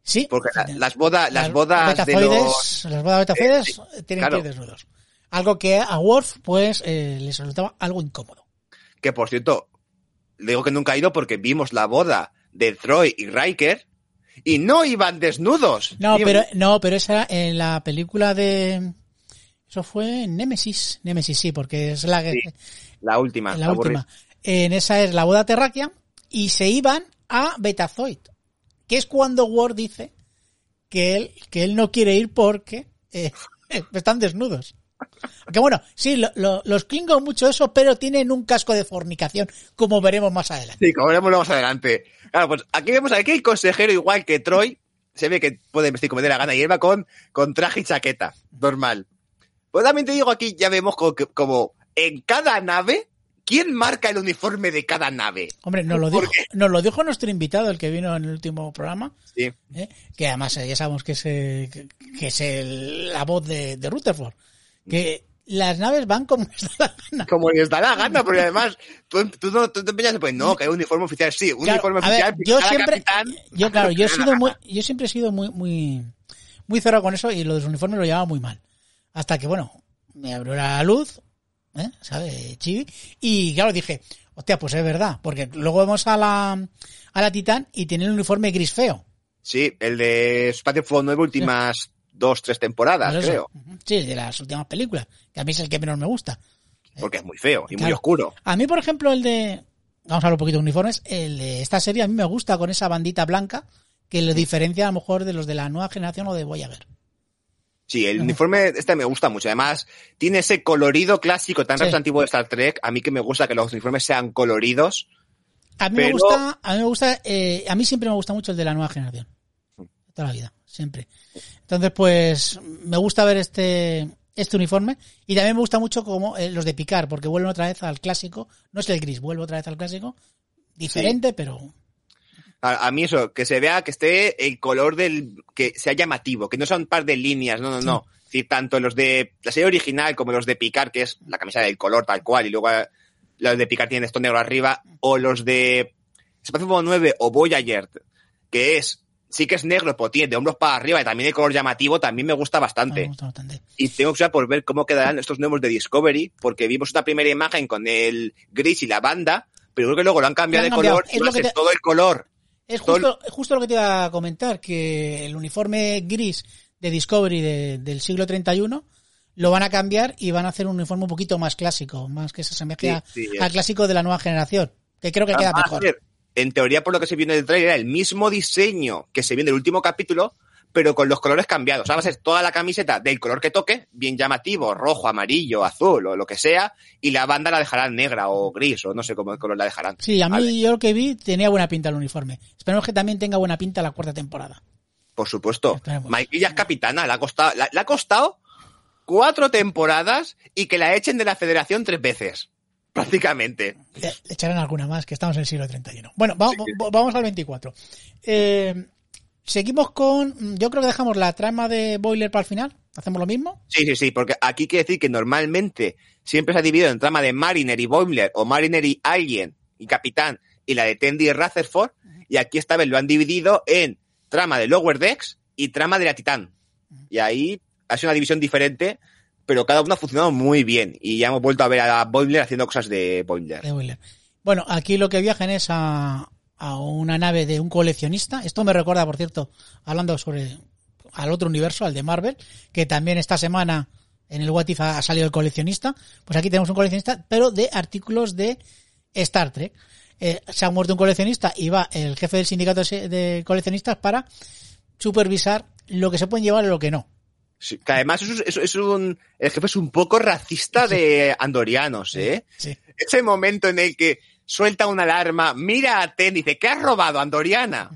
Sí.
Porque la- las bodas, las bodas de los...
las bodas betazoides
Eh, sí,
tienen
claro.
que ir desnudos. Algo que a Worf, pues, eh, les resultaba algo incómodo.
Que por cierto, digo que nunca he ido porque vimos la boda de Troy y Riker y no iban desnudos.
No, pero, no, pero esa en la película de, eso fue en Nemesis. Nemesis, sí, porque es la
Sí, La última.
la última. En esa es la boda terráquea y se iban a Betazoid, que es cuando Ward dice que él, que él no quiere ir porque eh, están desnudos. Que bueno, sí, lo- lo- los Klingon mucho eso, pero tienen un casco de fornicación, como veremos más adelante.
Sí, como veremos más adelante. Claro, pues aquí vemos aquí el consejero igual que Troy. Se ve que puede vestir como dé la gana y él va con, con traje y chaqueta. Normal. Pues también te digo aquí, ya vemos como, como en cada nave, ¿quién marca el uniforme de cada nave?
Hombre, nos lo
¿Por
dijo, nos lo dijo nuestro invitado, el que vino en el último programa,
Sí.
¿eh? que además eh, ya sabemos que es, eh, que, que es el- la voz de, de Rutherford, que las naves van como les da la gana.
Como les da la gana, porque además tú, tú no tú te empeñas pues no, que hay un uniforme oficial, sí, un
Claro,
uniforme
a ver,
oficial.
yo siempre,
capitán-
yo claro, yo he sido muy, yo siempre he sido muy, muy, muy cerrado con eso y lo de los uniformes lo llevaba muy mal. Hasta que bueno, me abrió la luz, ¿eh? ¿sabes? Chibi. Y claro, dije, hostia, pues es verdad, porque luego vemos a la, a la Titán y tiene el uniforme gris feo.
Sí, el de Spatterflow 9 últimas dos, tres temporadas, creo.
Sí, de las últimas películas, que a mí es el que menos me gusta.
Porque es muy feo y muy oscuro.
A mí, por ejemplo, el de. Vamos a hablar un poquito de uniformes. El de esta serie a mí me gusta con esa bandita blanca que lo diferencia a lo mejor de los de la nueva generación o de Voyager.
Sí, el uniforme este me gusta mucho. Además, tiene ese colorido clásico tan
Sí.
representativo de Star Trek. A mí que me gusta que los uniformes sean coloridos.
A mí me gusta, a mí me gusta, eh, a mí siempre me gusta mucho el de la nueva generación. De Toda la vida, siempre. Entonces, pues, me gusta ver este, este uniforme. Y también me gusta mucho como eh, los de Picar, porque vuelven otra vez al clásico. No es el gris, vuelve otra vez al clásico. Diferente, pero
A, a mí eso, que se vea que esté el color del, que sea llamativo, que no sea un par de líneas, no, no, no. Es decir, tanto los de la serie original como los de Picard, que es la camisa del color tal cual, y luego eh, los de Picard tienen esto negro arriba, o los de Espacio Profundo 9 o Voyager, que es, sí que es negro, pero tiene de hombros para arriba y también el color llamativo, también me gusta bastante.
Me gusta bastante.
Y tengo que por ver cómo quedarán estos nuevos de Discovery, porque vimos esta primera imagen con el gris y la banda, pero creo que luego lo han cambiado de
cambiado.
color
Es lo que te-
todo el color.
Es
Todo
justo, es justo lo que te iba a comentar, que el uniforme gris de Discovery de- del siglo 31 lo van a cambiar y van a hacer un uniforme un poquito más clásico, más que se asemeje
Sí,
al clásico de la nueva generación, que creo que queda
Va a
mejor.
En teoría, por lo que se vio en el trailer, era el mismo diseño que se vio en el último capítulo, pero con los colores cambiados. O sea, va a ser toda la camiseta del color que toque, bien llamativo, rojo, amarillo, azul o lo que sea, y la banda la dejarán negra o gris, o no sé cómo color la dejarán.
Sí, a mí
Vale,
yo lo que vi tenía buena pinta el uniforme. Esperemos que también tenga buena pinta la cuarta temporada.
por supuesto. Ya es capitana, le ha costado, le, le ha costado cuatro temporadas y que la echen de la federación tres veces. Prácticamente.
Le, echarán alguna más, que estamos en el siglo 31. Bueno, va-
Sí.
va- vamos al 24. Eh, seguimos con. Yo creo que dejamos la trama de Boiler para el final. ¿Hacemos lo mismo?
Sí, sí, sí, porque aquí quiere decir que normalmente siempre se ha dividido en trama de Mariner y Boimler, o Mariner y Alien y Capitán, y la de Tendy y Rutherford, y aquí esta vez lo han dividido en trama de Lower Decks y trama de la Titán. Y ahí ha sido una división diferente, pero cada uno ha funcionado muy bien, y ya hemos vuelto a ver a Boimler haciendo cosas de Boimler.
Bueno, aquí lo que viajan es a, a una nave de un coleccionista. Esto me recuerda, por cierto, hablando sobre al otro universo, al de Marvel, que también esta semana en el What If ha, salido el coleccionista. Pues aquí tenemos un coleccionista, pero de artículos de Star Trek. Eh, se ha muerto un coleccionista y va el jefe del sindicato de coleccionistas para supervisar lo que se pueden llevar y lo que no.
Sí, que además es, es- es un, el jefe es un poco racista de andorianos, ¿eh?
Sí.
ese momento en el que suelta una alarma, mira a Ten y dice, ¿qué has robado, Andoriana?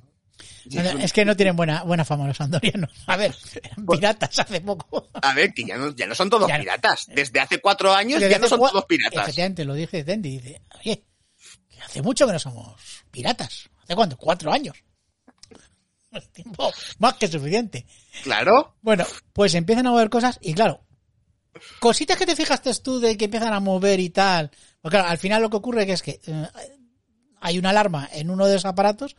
Es
que no tienen buena, buena fama los andorianos. A ver, eran piratas hace poco.
A ver, que ya no, ya no son todos
Ya
piratas. Desde hace cuatro años
Desde
ya no son
cua-
todos piratas.
Efectivamente, lo dije Dendi. Dice, oye, que hace mucho que no somos piratas. ¿Hace cuánto? Cuatro años. Es tiempo más que suficiente.
Claro.
Bueno, pues empiezan a mover cosas y claro, cositas que te fijaste tú de que empiezan a mover y tal. Porque claro, al final lo que ocurre que es que eh, hay una alarma en uno de los aparatos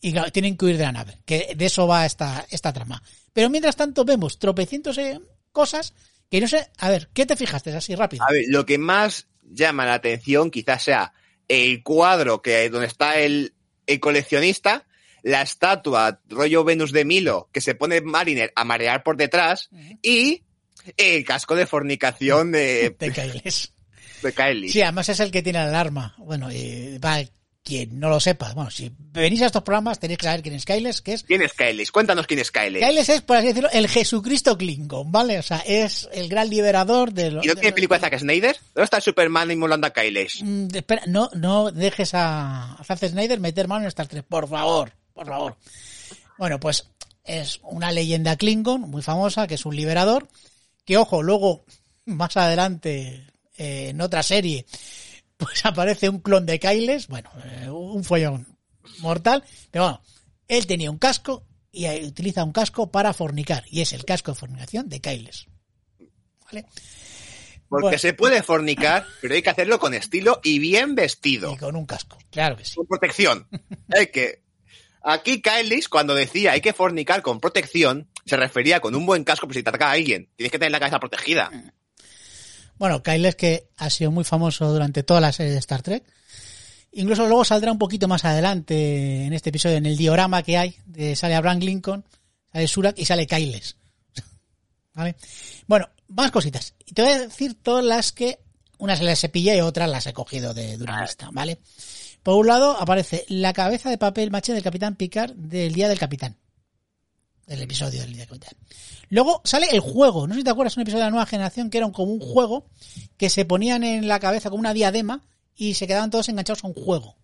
y claro, tienen que huir de la nave. Que de eso va esta, esta trama. Pero mientras tanto vemos tropecientos eh, cosas que no sé. A ver, ¿qué te fijaste así rápido?
A ver, lo que más llama la atención quizás sea el cuadro que donde está el, el coleccionista, la estatua rollo Venus de Milo que se pone Mariner a marear por detrás y el casco de fornicación de,
Te caes.
de Kylie.
Sí, además es el que tiene la alarma. Bueno, y para quien no lo sepa, bueno, si venís a estos programas tenéis que saber quién es Kyles, que es
¿Quién es Kylie? Cuéntanos quién es Kylie.
Kyles es, por así decirlo, el Jesucristo Klingon, ¿vale? O sea, es el gran liberador de los...
¿Y no
de
tiene película de Zack Snyder? ¿Dónde está Superman emulando a Kylie?
Mm, espera, no, no dejes a, Zack Snyder meter mano en Star Trek, por favor, por favor. Bueno, pues es una leyenda Klingon muy famosa, que es un liberador, que ojo, luego, más adelante, eh, en otra serie, pues aparece un clon de Kyles, bueno, eh, un follón mortal, pero bueno, él tenía un casco y utiliza un casco para fornicar, y es el casco de fornicación de Kyles. ¿Vale?
Porque
Bueno.
se puede fornicar, pero hay que hacerlo con estilo y bien vestido.
Y con un casco, claro que sí.
Con protección. Hay que. Aquí Kylie, cuando decía hay que fornicar con protección, se refería con un buen casco, pues si te ataca a alguien, tienes que tener la cabeza protegida.
Bueno, Kyle es que ha sido muy famoso durante toda la serie de Star Trek. Incluso luego saldrá un poquito más adelante en este episodio, en el diorama que hay, de, sale Abraham Lincoln, sale Surak y sale Kyles. ¿Vale? Bueno, más cositas. Y te voy a decir todas las que unas las he pillado y otras las he cogido de, una lista, ¿vale? Por un lado aparece la cabeza de papel maché del Capitán Picard del Día del Capitán. Del episodio del Día del Capitán. Luego sale el juego. No sé si te acuerdas, un episodio de la nueva generación que era como un juego que se ponían en la cabeza como una diadema y se quedaban todos enganchados a un juego.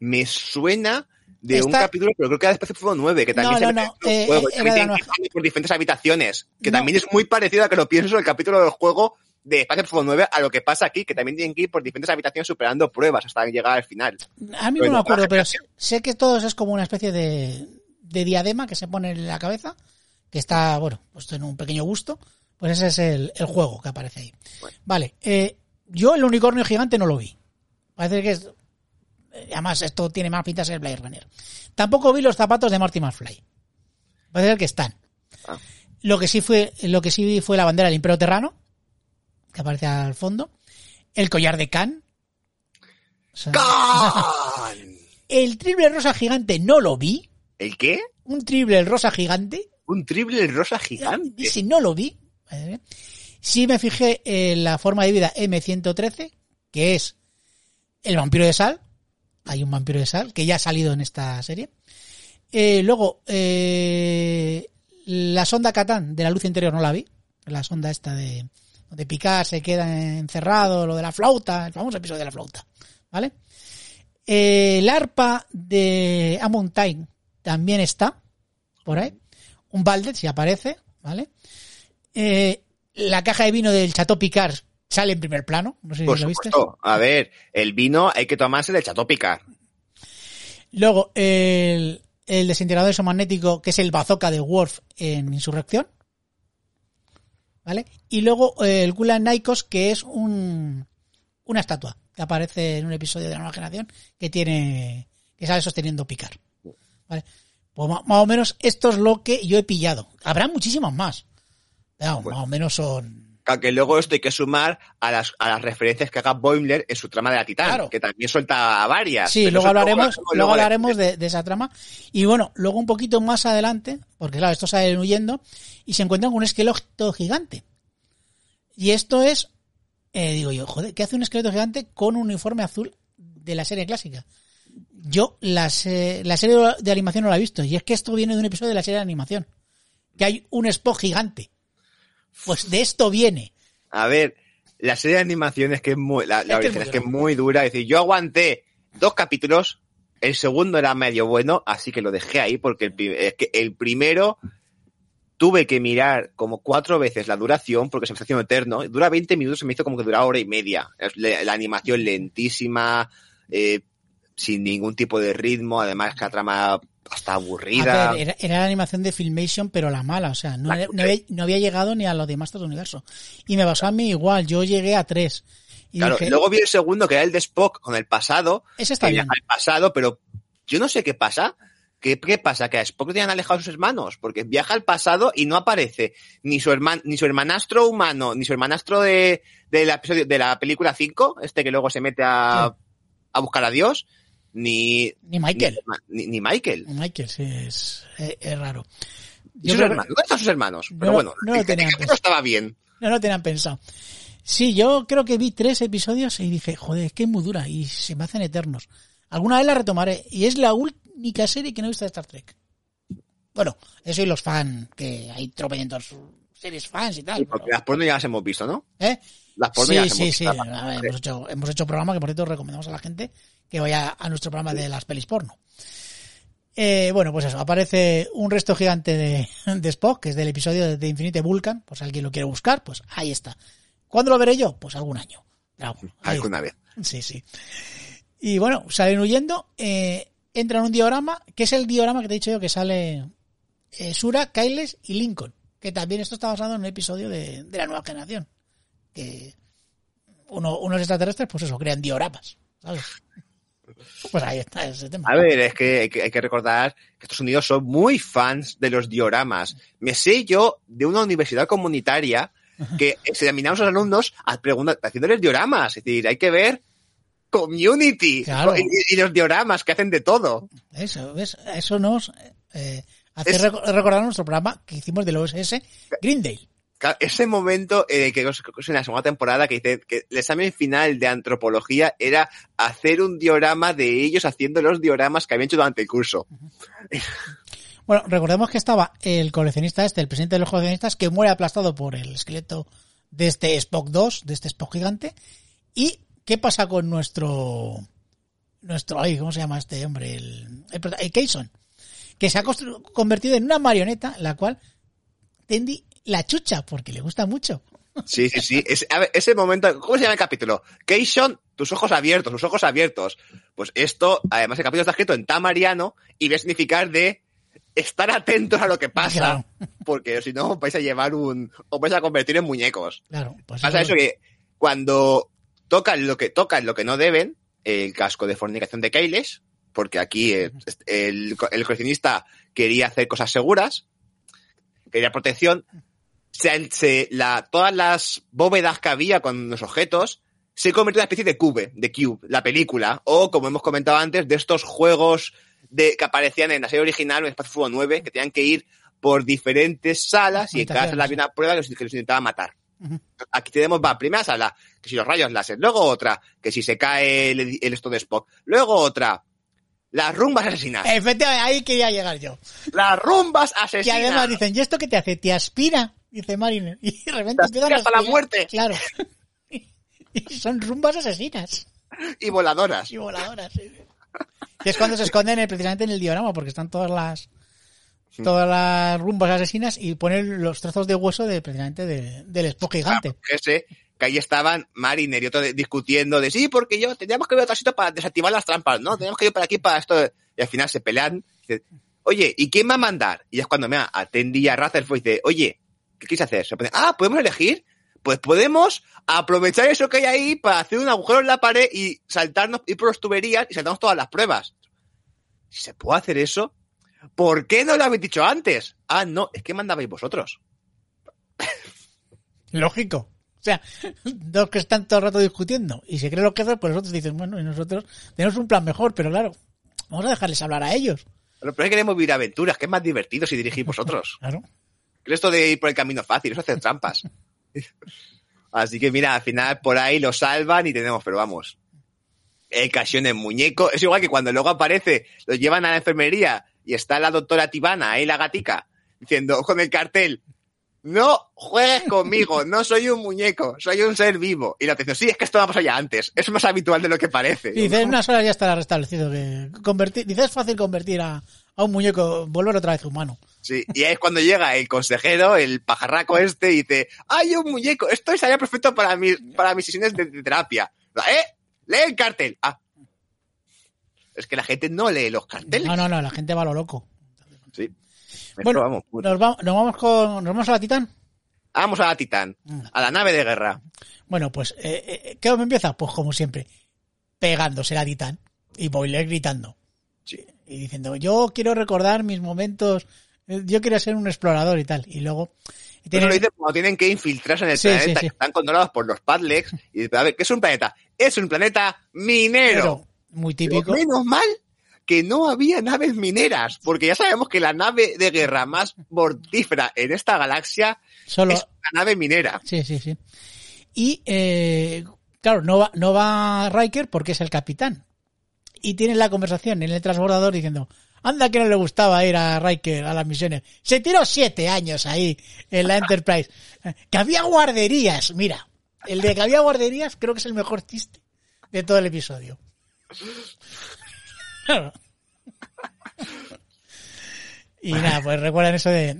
Me suena de un capítulo, pero creo que era después de 9, que también
No,
se
no,
mete
no, eh,
juego, y
era
también
de la nueva-
por diferentes habitaciones, que también es muy parecido a que lo pienso el capítulo del juego de Espacio Profundo 9 a lo que pasa aquí, que también tienen que ir por diferentes habitaciones superando pruebas hasta llegar al final.
A mí no me acuerdo, pero sé, que todos es como una especie de, de diadema que se pone en la cabeza, que está, bueno, puesto en un pequeño busto. Pues ese es el, el juego que aparece ahí. Vale, eh, yo el unicornio gigante no lo vi. Parece que es... eh, Además, esto tiene más pinta de ser Blade Runner. Tampoco vi los zapatos de Marty McFly. Parece que están.
Ah.
Lo que sí fue, lo que sí vi fue la bandera del Imperio Terrano, que aparece al fondo. El collar de Khan. O sea,
¡Can!
el triple rosa gigante no lo vi.
¿El qué?
Un triple rosa gigante.
Un triple rosa gigante.
Ese no lo vi. Sí me fijé en la forma de vida M113, que es el vampiro de sal. Hay un vampiro de sal que ya ha salido en esta serie. Eh, luego, eh, la sonda Catán de la luz interior no la vi. La sonda esta de donde Picard se queda encerrado, lo de la flauta, el famoso episodio de la flauta. ¿Vale? Eh, el arpa de Amon Time también está por ahí. Un balde, si aparece, ¿vale? Eh, la caja de vino del Chateau Picard sale en primer plano. No sé
Por
si lo viste.
A ver, el vino hay que tomarse de Chateau Picard.
Luego, el, el desintegrador magnético, que es el bazooka de Worf en Insurrección. ¿Vale? Y luego eh, el Gulan Nikos, que es un, una estatua que aparece en un episodio de la nueva generación que tiene, que sale sosteniendo Picard. ¿Vale? Pues más o menos esto es lo que yo he pillado. Habrá muchísimos más. Pero,
Pues-
más o menos son,
Que luego esto hay que sumar a las, a las referencias que haga Boimler en su trama de la Titán,
Claro.
que también suelta varias.
Sí, luego hablaremos,
luego-
hablaremos de, de esa trama. Y bueno, luego un poquito más adelante, porque claro, estos salen huyendo y se encuentran con un esqueleto gigante. Y esto es, eh, digo yo, joder, ¿qué hace un esqueleto gigante con un uniforme azul de la serie clásica? Yo la, se- la serie de animación no la he visto, y es que esto viene de un episodio de la serie de animación. Que hay un Spock gigante. Pues de esto viene.
A ver, la serie de animación es que es muy, la, la
Es que es
original
muy
es que es
dura.
muy dura. Es decir, yo aguanté dos capítulos, el segundo era medio bueno, así que lo dejé ahí porque el, pri- es que el primero tuve que mirar como cuatro veces la duración porque se me haciendo eterno. Dura 20 minutos, se me hizo como que duraba hora y media. La, animación lentísima, eh, sin ningún tipo de ritmo, además que la trama hasta aburrida.
Ver, era, era la animación de Filmation, pero la mala, o sea, no, no había, no había llegado ni a lo de Masters del Universo. Y me pasó a mí igual, yo llegué a tres. Y
Claro,
dije,
luego vi el segundo, que era el de Spock con el pasado.
ese está bien.
viaja al pasado, pero yo no sé qué pasa. ¿Qué, qué pasa? Que a Spock le tenían alejado a sus hermanos, porque viaja al pasado y no aparece ni su herman, ni su hermanastro humano, ni su hermanastro de, de la episodio, de la película 5, este que luego se mete a, a buscar a Dios, ni,
Ni Michael.
ni, ni Michael.
Michael, sí, es, es, es raro.
¿Y
Yo
sus hermanos? ¿Dónde están sus hermanos?
No
Pero bueno,
no lo tenían
el estaba bien.
No lo tenían pensado. Sí, yo creo que vi tres episodios y dije, joder, es que es muy dura y se me hacen eternos. Alguna vez la retomaré y es la única serie que no he visto de Star Trek. Bueno, eso y los fans, que hay tropecientos series fans y tal.
Sí, porque
pero-
las porno ya las hemos visto, ¿no?
¿Eh?
Las porno ya
Sí,
las
sí,
hemos
sí.
visto.
A ver, hemos, hecho, hemos hecho programa que por cierto recomendamos a la gente que vaya a nuestro programa de las pelis porno. Eh, bueno, pues eso, aparece un resto gigante de, de Spock, que es del episodio de Infinite Vulcan, pues si alguien lo quiere buscar, pues ahí está. ¿Cuándo lo veré yo? Pues algún año. Pero, ahí
Alguna vez.
Sí, sí. Y bueno, salen huyendo, eh, entran en un diorama, que es el diorama que te he dicho yo que sale eh, Sura, Kyles y Lincoln. Que también esto está basado en un episodio de, de la nueva generación. Que uno, unos extraterrestres, pues eso, crean dioramas. ¿sabes? Pues ahí está ese tema.
A ver, es que hay, que hay que recordar que Estados Unidos son muy fans de los dioramas. Me sé yo de una universidad comunitaria que examinamos a los alumnos haciéndoles dioramas. Es decir, hay que ver community
Claro.
y, y los dioramas que hacen de todo.
Eso, ¿ves? Eso nos eh, hace
Es-
recordar nuestro programa que hicimos del OSS Greendale.
Ca- Ese momento que en la segunda temporada que dice que el examen final de antropología era hacer un diorama de ellos haciendo los dioramas que habían hecho durante el curso.
Bueno, recordemos que estaba el coleccionista este, el presidente de los coleccionistas, que muere aplastado por el esqueleto de este Spock 2, de este Spock gigante. ¿Y qué pasa con nuestro, nuestro, ay, ¿cómo se llama este hombre? El, el, el que se ha convertido en una marioneta, la cual Tendi la chucha, porque le gusta mucho.
Sí, sí, sí. Es- a ver, ese momento, ¿cómo se llama el capítulo? Keishon, tus ojos abiertos, tus ojos abiertos. Pues esto, además el capítulo está escrito en tamariano y va a significar de estar atentos a lo que pasa,
Claro.
porque si no os vais a llevar un, os vais a convertir en muñecos.
Claro, pues
Pasa eso que cuando tocan lo que tocan lo que no deben, el casco de fornicación de Kailesh, porque aquí el, el, el coleccionista quería hacer cosas seguras, quería protección, se, se- la, todas las bóvedas que había con los objetos se convirtió en una especie de Cube, de Cube, la película, o como hemos comentado antes, de estos juegos de, que aparecían en la serie original, en Espacio Fútbol 9, que tenían que ir por diferentes salas y en cada sala había una prueba que los, que los intentaba matar. Aquí tenemos, va, primera sala, que si los rayos láser, luego otra, que si se cae el, el esto de Spock, luego otra, las rumbas asesinas,
Efectivamente, ahí quería llegar yo.
las rumbas asesinas.
además dicen, ¿y esto qué te hace? ¿Te aspira? Dice Mariner. Y de repente
Te
empiezan a
hasta la muerte.
Claro. Y son rumbas asesinas
y voladoras.
y voladoras. sí. Que es cuando se esconden eh, precisamente en el diorama, porque están todas las todas las rumbas asesinas y ponen los trozos de hueso de precisamente de- del Spock gigante.
Ah, ese, que ahí estaban Mariner y otro de- discutiendo de sí, porque yo teníamos que ir a otro sitio para desactivar las trampas, ¿no? Teníamos que ir para aquí para esto. Y al final se pelean. Dice, oye, ¿y quién va a mandar? Y es cuando me atendí a Rutherford y dice, oye, ¿qué quieres hacer? Se pone, ah, ¿podemos elegir? Pues podemos aprovechar eso que hay ahí para hacer un agujero en la pared y saltarnos, ir por las tuberías y saltamos todas las pruebas. Si se puede hacer eso, ¿por qué no lo habéis dicho antes? Ah, no, es que mandabais vosotros.
Lógico. O sea, dos que están todo el rato discutiendo y se creen los jefes, pues los otros dicen, bueno, y nosotros tenemos un plan mejor, pero claro, vamos a dejarles hablar a ellos.
Pero, pero es que queremos vivir aventuras, que es más divertido si dirigís vosotros.
Claro.
Esto de ir por el camino fácil, eso es hacer trampas. Así que mira, al final por ahí lo salvan y tenemos, pero vamos. El casión en muñeco. Es igual que cuando luego aparece, lo llevan a la enfermería y está la doctora Tibana, ahí la gatica, diciendo con el cartel, no juegues conmigo, no soy un muñeco, soy un ser vivo. Y la atención, sí, es que esto me ha pasado ya antes, es más habitual de lo que parece.
Y dice, en unas horas ya estará restablecido. Que convertir, dice, es fácil convertir a, a un muñeco, volver otra vez humano.
Sí, y ahí es cuando llega el consejero, el pajarraco este, y dice, hay un muñeco, esto estaría perfecto para mis, para mis sesiones de, de terapia. ¿Eh? Lee el cartel. Ah. Es que la gente no lee los carteles.
No, no, no, la gente va a lo loco.
Sí.
Bueno,
vamos, pues.
nos, va- nos vamos con, nos vamos a la Titán.
Vamos a la Titán, a la nave de guerra.
Bueno, pues, eh, eh, ¿qué me empieza? Pues como siempre, pegándose la Titán y Boiler gritando. Y diciendo, yo quiero recordar mis momentos, eh, yo quiero ser un explorador y tal. Y luego... Tiene-
lo dice cuando tienen que infiltrarse en el
Sí,
planeta,
sí, sí.
que están controlados por los Padlex. Y a ver, ¿qué es un planeta? Es un planeta minero.
pero muy
Pero
típico.
menos mal que no había naves mineras, porque ya sabemos que la nave de guerra más mortífera en esta galaxia
Solo,
es una nave minera.
Sí, sí, sí. Y, eh, claro, no va, no va Riker porque es el capitán. Y tiene la conversación en el transbordador diciendo, anda que no le gustaba ir a Riker a las misiones. Se tiró siete años ahí en la Enterprise. Que había guarderías, mira. El de que había guarderías creo que es el mejor chiste de todo el episodio. Y nada, pues recuerdan eso de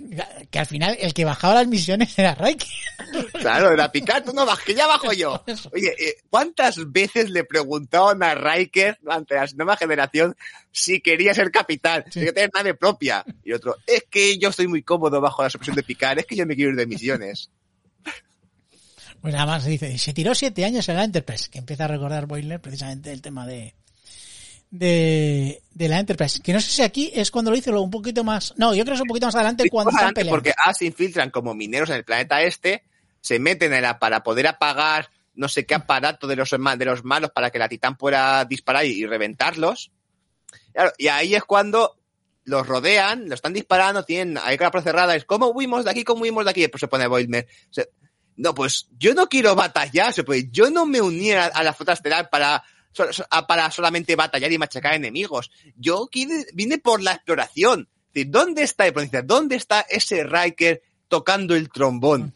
que al final el que bajaba las misiones era Riker.
Claro, era picar, tú no bajas, que ya bajo yo. Oye, eh, ¿cuántas veces le preguntaron a Riker ante la nueva generación si quería ser capitán? Si quería tener nave propia. Y otro, es que yo estoy muy cómodo bajo la supresión de picar, es que yo me quiero ir de misiones.
Pues nada más dice, se tiró siete años en la Enterprise, que empieza a recordar Boiler precisamente el tema de, de, de la Enterprise. Que no sé si aquí es cuando lo hizo luego un poquito más, no, yo creo que es un poquito más adelante
Sí,
cuando
más
están
adelante,
peleando.
porque A se infiltran como mineros en el planeta este, se meten en la, para poder apagar no sé qué aparato de los, de los malos para que la titán pueda disparar y, y reventarlos. Claro, y ahí es cuando los rodean, lo están disparando, tienen ahí la cerrada, es ¿cómo huimos de aquí? ¿Cómo huimos de aquí? Y después se pone Boilmer. No, pues yo no quiero batallar, se puede, yo no me uní a, a la flota estelar para, so- so- a- para solamente batallar y machacar enemigos. Yo quine- vine por la exploración. ¿Dónde está, dice, ¿dónde está ese Riker tocando el trombón?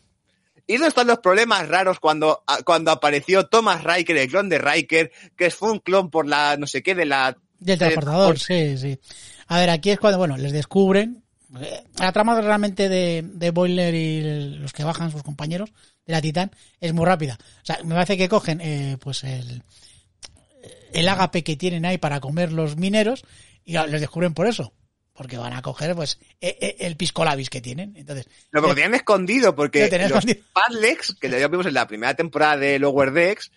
¿Y dónde están los problemas raros cuando, a- cuando apareció Thomas Riker, el clon de Riker, que fue un clon por la no sé qué de la...
Del
de-
transportador, sí, sí. A ver, aquí es cuando, bueno, les descubren Eh, La trama realmente de, de Boiler y el- los que bajan sus compañeros de la Titán es muy rápida. O sea, me parece que cogen eh, pues el, el ágape que tienen ahí para comer los mineros y los descubren por eso. Porque van a coger pues e- e- el pisco labis que tienen. Entonces,
Lo que tenían escondido, porque
Lo
los
escondido.
Padlex, que ya vimos en la primera temporada de Lower Decks,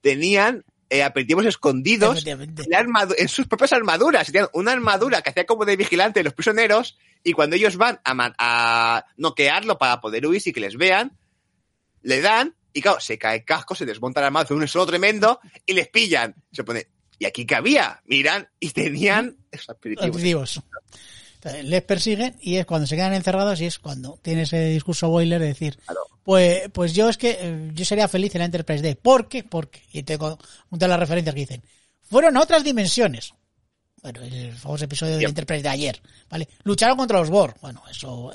tenían eh, aperitivos escondidos en, sus propias armaduras. Tenían una armadura que hacía como de vigilante de los prisioneros y cuando ellos van a, a noquearlo para poder huir y que les vean, le dan y claro, se cae el casco, se desmonta la armadura, hace un solo tremendo y les pillan. Se pone, ¿y aquí qué había? Miran y tenían esos aperitivos.
Les persiguen y es cuando se quedan encerrados y es cuando tiene ese discurso Boiler de decir,
Claro.
pues, pues yo es que eh, yo sería feliz en la Enterprise D. ¿Por qué? Porque, y tengo juntas las referencias que dicen, fueron a otras dimensiones. Bueno, el famoso episodio de la. Enterprise de ayer, ¿vale? Lucharon contra los Borg. Bueno, eso.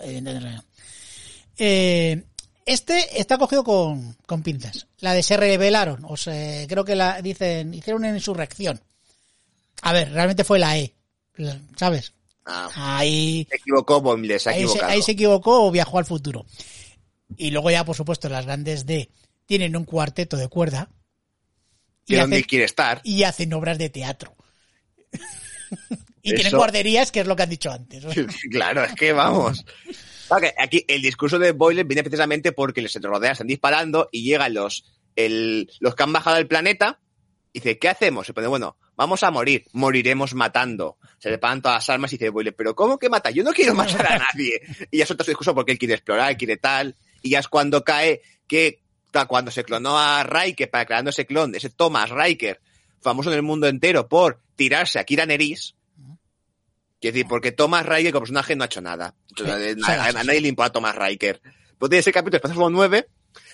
Eh, este está cogido con, con pinzas. La de se rebelaron, o se, creo que la dicen, hicieron una insurrección. A ver, realmente fue la E, ¿sabes?
Ah,
Ahí,
se equivocó, Boimler, se ha
ahí, se,
equivocado.
ahí se equivocó o viajó al futuro. Y luego ya, por supuesto, las grandes D tienen un cuarteto de cuerda y,
dónde quiere estar.
y hacen obras de teatro. y tienen guarderías, que es lo que han dicho antes.
claro, es que vamos. Aquí el discurso de Boiler viene precisamente porque les rodean, están disparando y llegan los, el, los que han bajado del planeta y dice, ¿qué hacemos? Se pone, bueno, vamos a morir, moriremos matando. Se le pagan todas las armas y dice Boiler, pero ¿cómo que mata? Yo no quiero matar a nadie. Y ya suelta su discurso porque él quiere explorar, quiere tal. Y ya es cuando cae que cuando se clonó a Riker para creando ese clon, ese Thomas Riker, famoso en el mundo entero por tirarse a Kira Nerys, Quiero decir, porque Thomas Riker como personaje no ha hecho nada. Entonces,
Sí,
a, a- a nadie le importa Thomas Riker. Pues tiene ese capítulo, Espacio 9,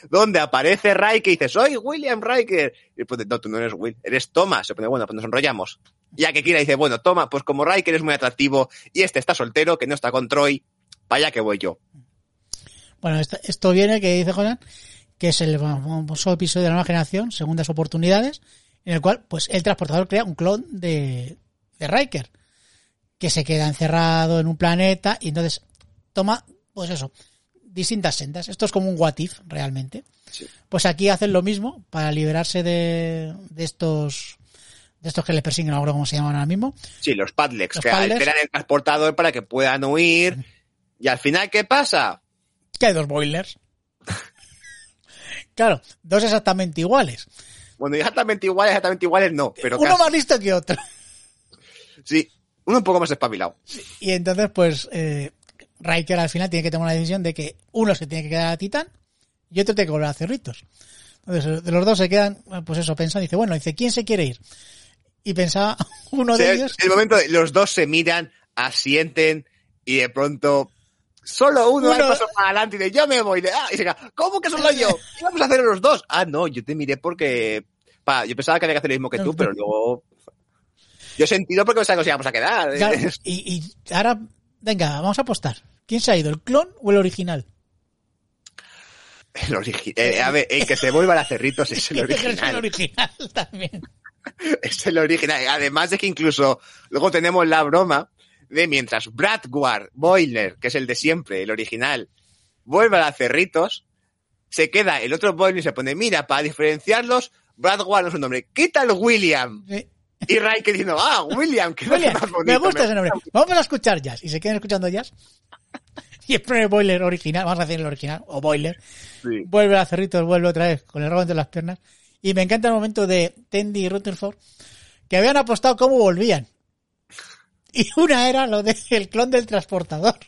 donde aparece Riker y dice, soy William Riker. Y después, no, tú no eres Will, eres Thomas. Se pone, bueno, pues nos enrollamos. Ya que Kira dice, bueno, toma, pues como Riker es muy atractivo y este está soltero, que no está con Troy, vaya que voy yo.
Bueno, esto, esto viene que dice Jonan, que es el famoso episodio de la nueva generación, segundas oportunidades, en el cual, pues, el transportador crea un clon de, de Riker, que se queda encerrado en un planeta y entonces toma, pues eso, distintas sendas. Esto es como un what if, realmente.
Sí.
Pues aquí hacen lo mismo para liberarse de, de estos, de estos que les persiguen, no cómo se llaman ahora mismo.
Sí, los Padlex,
Los
que
Padlex.
alteran el transportador para que puedan huir. Y al final, ¿qué pasa?
Que hay dos boilers. claro, dos exactamente iguales.
Bueno, exactamente iguales, exactamente iguales no, pero
Uno
casi.
más listo que otro.
Sí, uno un poco más espabilado.
Y entonces, pues, eh, Riker al final tiene que tomar una decisión de que uno se tiene que quedar a Titán y otro tiene que volver a Cerritos. Entonces, de los dos se quedan, pues eso, pensando, dice, bueno, dice, ¿quién se quiere ir? Y pensaba uno
O sea,
de
el,
ellos,
el momento de los dos se miran, asienten y de pronto solo uno,
Uno-
paso para adelante y dice, yo me voy. De, ah, y se queda, ¿cómo que solo yo? ¿Qué vamos a hacer los dos? Ah, no, yo te miré porque... Pa, yo pensaba que había que hacer lo mismo que tú, pero luego... Yo he sentido porque pensaba que nos íbamos a quedar.
claro, y, y ahora, venga, vamos a apostar. ¿Quién se ha ido, el clon o el original?
El origi- eh, a ver, el que se vuelva a cerritos es el
Es el
original.
original también.
es el original. Además de que incluso luego tenemos la broma de mientras Bradward Boiler, que es el de siempre, el original, vuelve a Cerritos, se queda el otro Boiler y se pone, mira, para diferenciarlos, Bradward no es un nombre, quita el William.
Sí.
Y Riker diciendo, ah, William, que
William,
bonito.
me gusta ese nombre. Vamos a escuchar jazz. Y se quedan escuchando jazz. Y el primer boiler original, vamos a decir el original, o boiler,
Sí.
vuelve a Cerritos, vuelve otra vez con el rabo entre las piernas. Y me encanta el momento de Tendy y Rutherford, que habían apostado cómo volvían. Y una era lo del clon del transportador.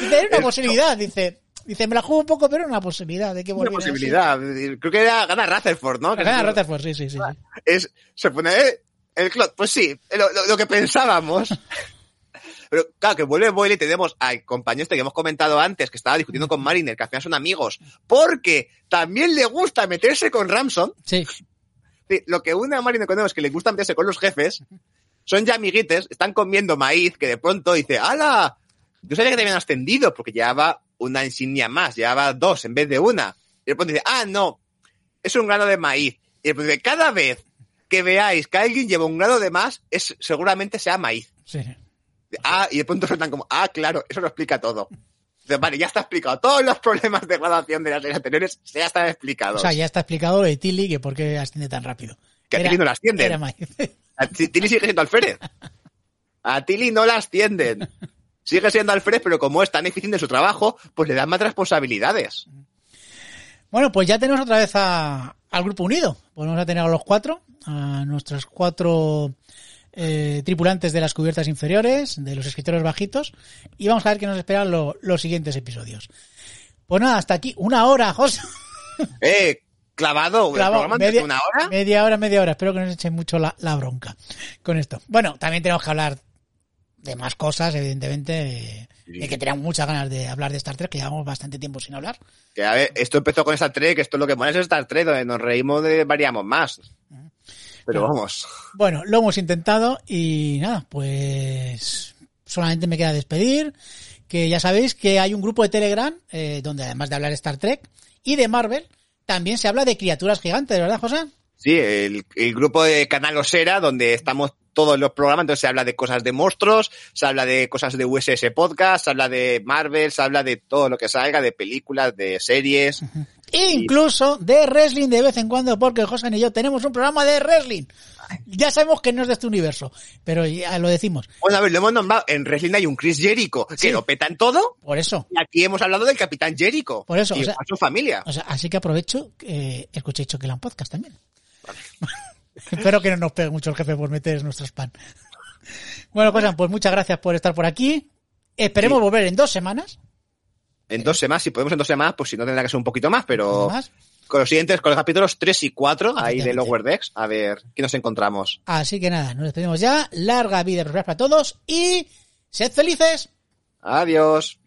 Dice, era una posibilidad, dice. Dice, me la juego un poco, pero una posibilidad de que
Una
volviera.
posibilidad. Creo que era ganar Rutherford, ¿no?
Sí. Gana Rutherford, sí, sí, sí.
es, se pone eh, el clon. Pues sí, lo, lo- lo que pensábamos. Pero claro, que vuelve Boyle y tenemos al compañero este que hemos comentado antes, que estaba discutiendo con Mariner, que al final son amigos, porque también le gusta meterse con Ramson.
Sí.
Sí, Lo que une a Mariner con él es que le gusta meterse con los jefes, son ya amiguites, están comiendo maíz, que de pronto dice, ¡Hala! Yo sabía que te habían ascendido, porque llevaba una insignia más, llevaba dos en vez de una. Y de pronto dice, ¡Ah, no! Es un grano de maíz. Y de pronto dice, cada vez que veáis que alguien lleva un grano de más, es, seguramente sea maíz.
Sí.
Ah, y de pronto sueltan como, ah, claro, eso lo explica todo. Vale, ya está explicado. Todos los problemas de graduación de las series anteriores ya están explicados.
O sea, ya está explicado de Tilly que por qué asciende tan rápido.
que a Tilly no la ascienden. A Ti- Tilly sigue siendo alférez. A Tilly no la ascienden. Sigue siendo alférez, pero como es tan eficiente en su trabajo, pues le dan más responsabilidades.
Bueno, pues ya tenemos otra vez a- al grupo unido. Volvemos a tener a los cuatro, a nuestros cuatro eh, tripulantes de las cubiertas inferiores, de los escritores bajitos, y vamos a ver qué nos esperan lo- los siguientes episodios. Pues nada, hasta aquí, una hora, José.
Eh, clavado,
Clavado,
de una hora.
Media hora, media hora. Espero que no nos echen mucho la, la bronca con esto. Bueno, también tenemos que hablar de más cosas, evidentemente, de que tenemos muchas ganas de hablar de Star Trek, que llevamos bastante tiempo sin hablar.
Que a ver, esto empezó con Star Trek, esto es lo que mola es Star Trek, donde nos reímos de variamos más. Pero vamos.
Bueno, lo hemos intentado y nada, pues solamente me queda despedir, que ya sabéis que hay un grupo de Telegram eh, donde además de hablar de Star Trek y de Marvel, también se habla de criaturas gigantes, ¿verdad, José?
Sí, el, el grupo de Canal Osera, donde estamos todos los programas, entonces se habla de cosas de monstruos, se habla de cosas de USS Podcast, se habla de Marvel, se habla de todo lo que salga, de películas, de series.
Incluso de wrestling de vez en cuando, porque José y yo tenemos un programa de wrestling. Ya sabemos que no es de este universo, pero ya lo decimos.
Bueno, a ver, lo hemos nombrado. En Wrestling hay un Chris Jericho que
Sí.
lo petan todo.
Por eso.
Y aquí hemos hablado del Capitán Jericho.
Por eso,
Y
o sea-
a su familia.
O sea, así que aprovecho que escuchéis Choquelan Podcast también. Espero que no nos pegue mucho el jefe por meter nuestro spam. Bueno, pues muchas gracias por estar por aquí. Esperemos
Sí.
volver en dos semanas.
En dos semanas, si podemos en dos semanas, pues si no tendrá que ser un poquito más, pero
más.
con los siguientes, con los capítulos 3 y 4, ahí de. Lower Decks, a ver qué nos encontramos.
Así que nada, nos despedimos ya. Larga vida para todos y sed felices.
Adiós.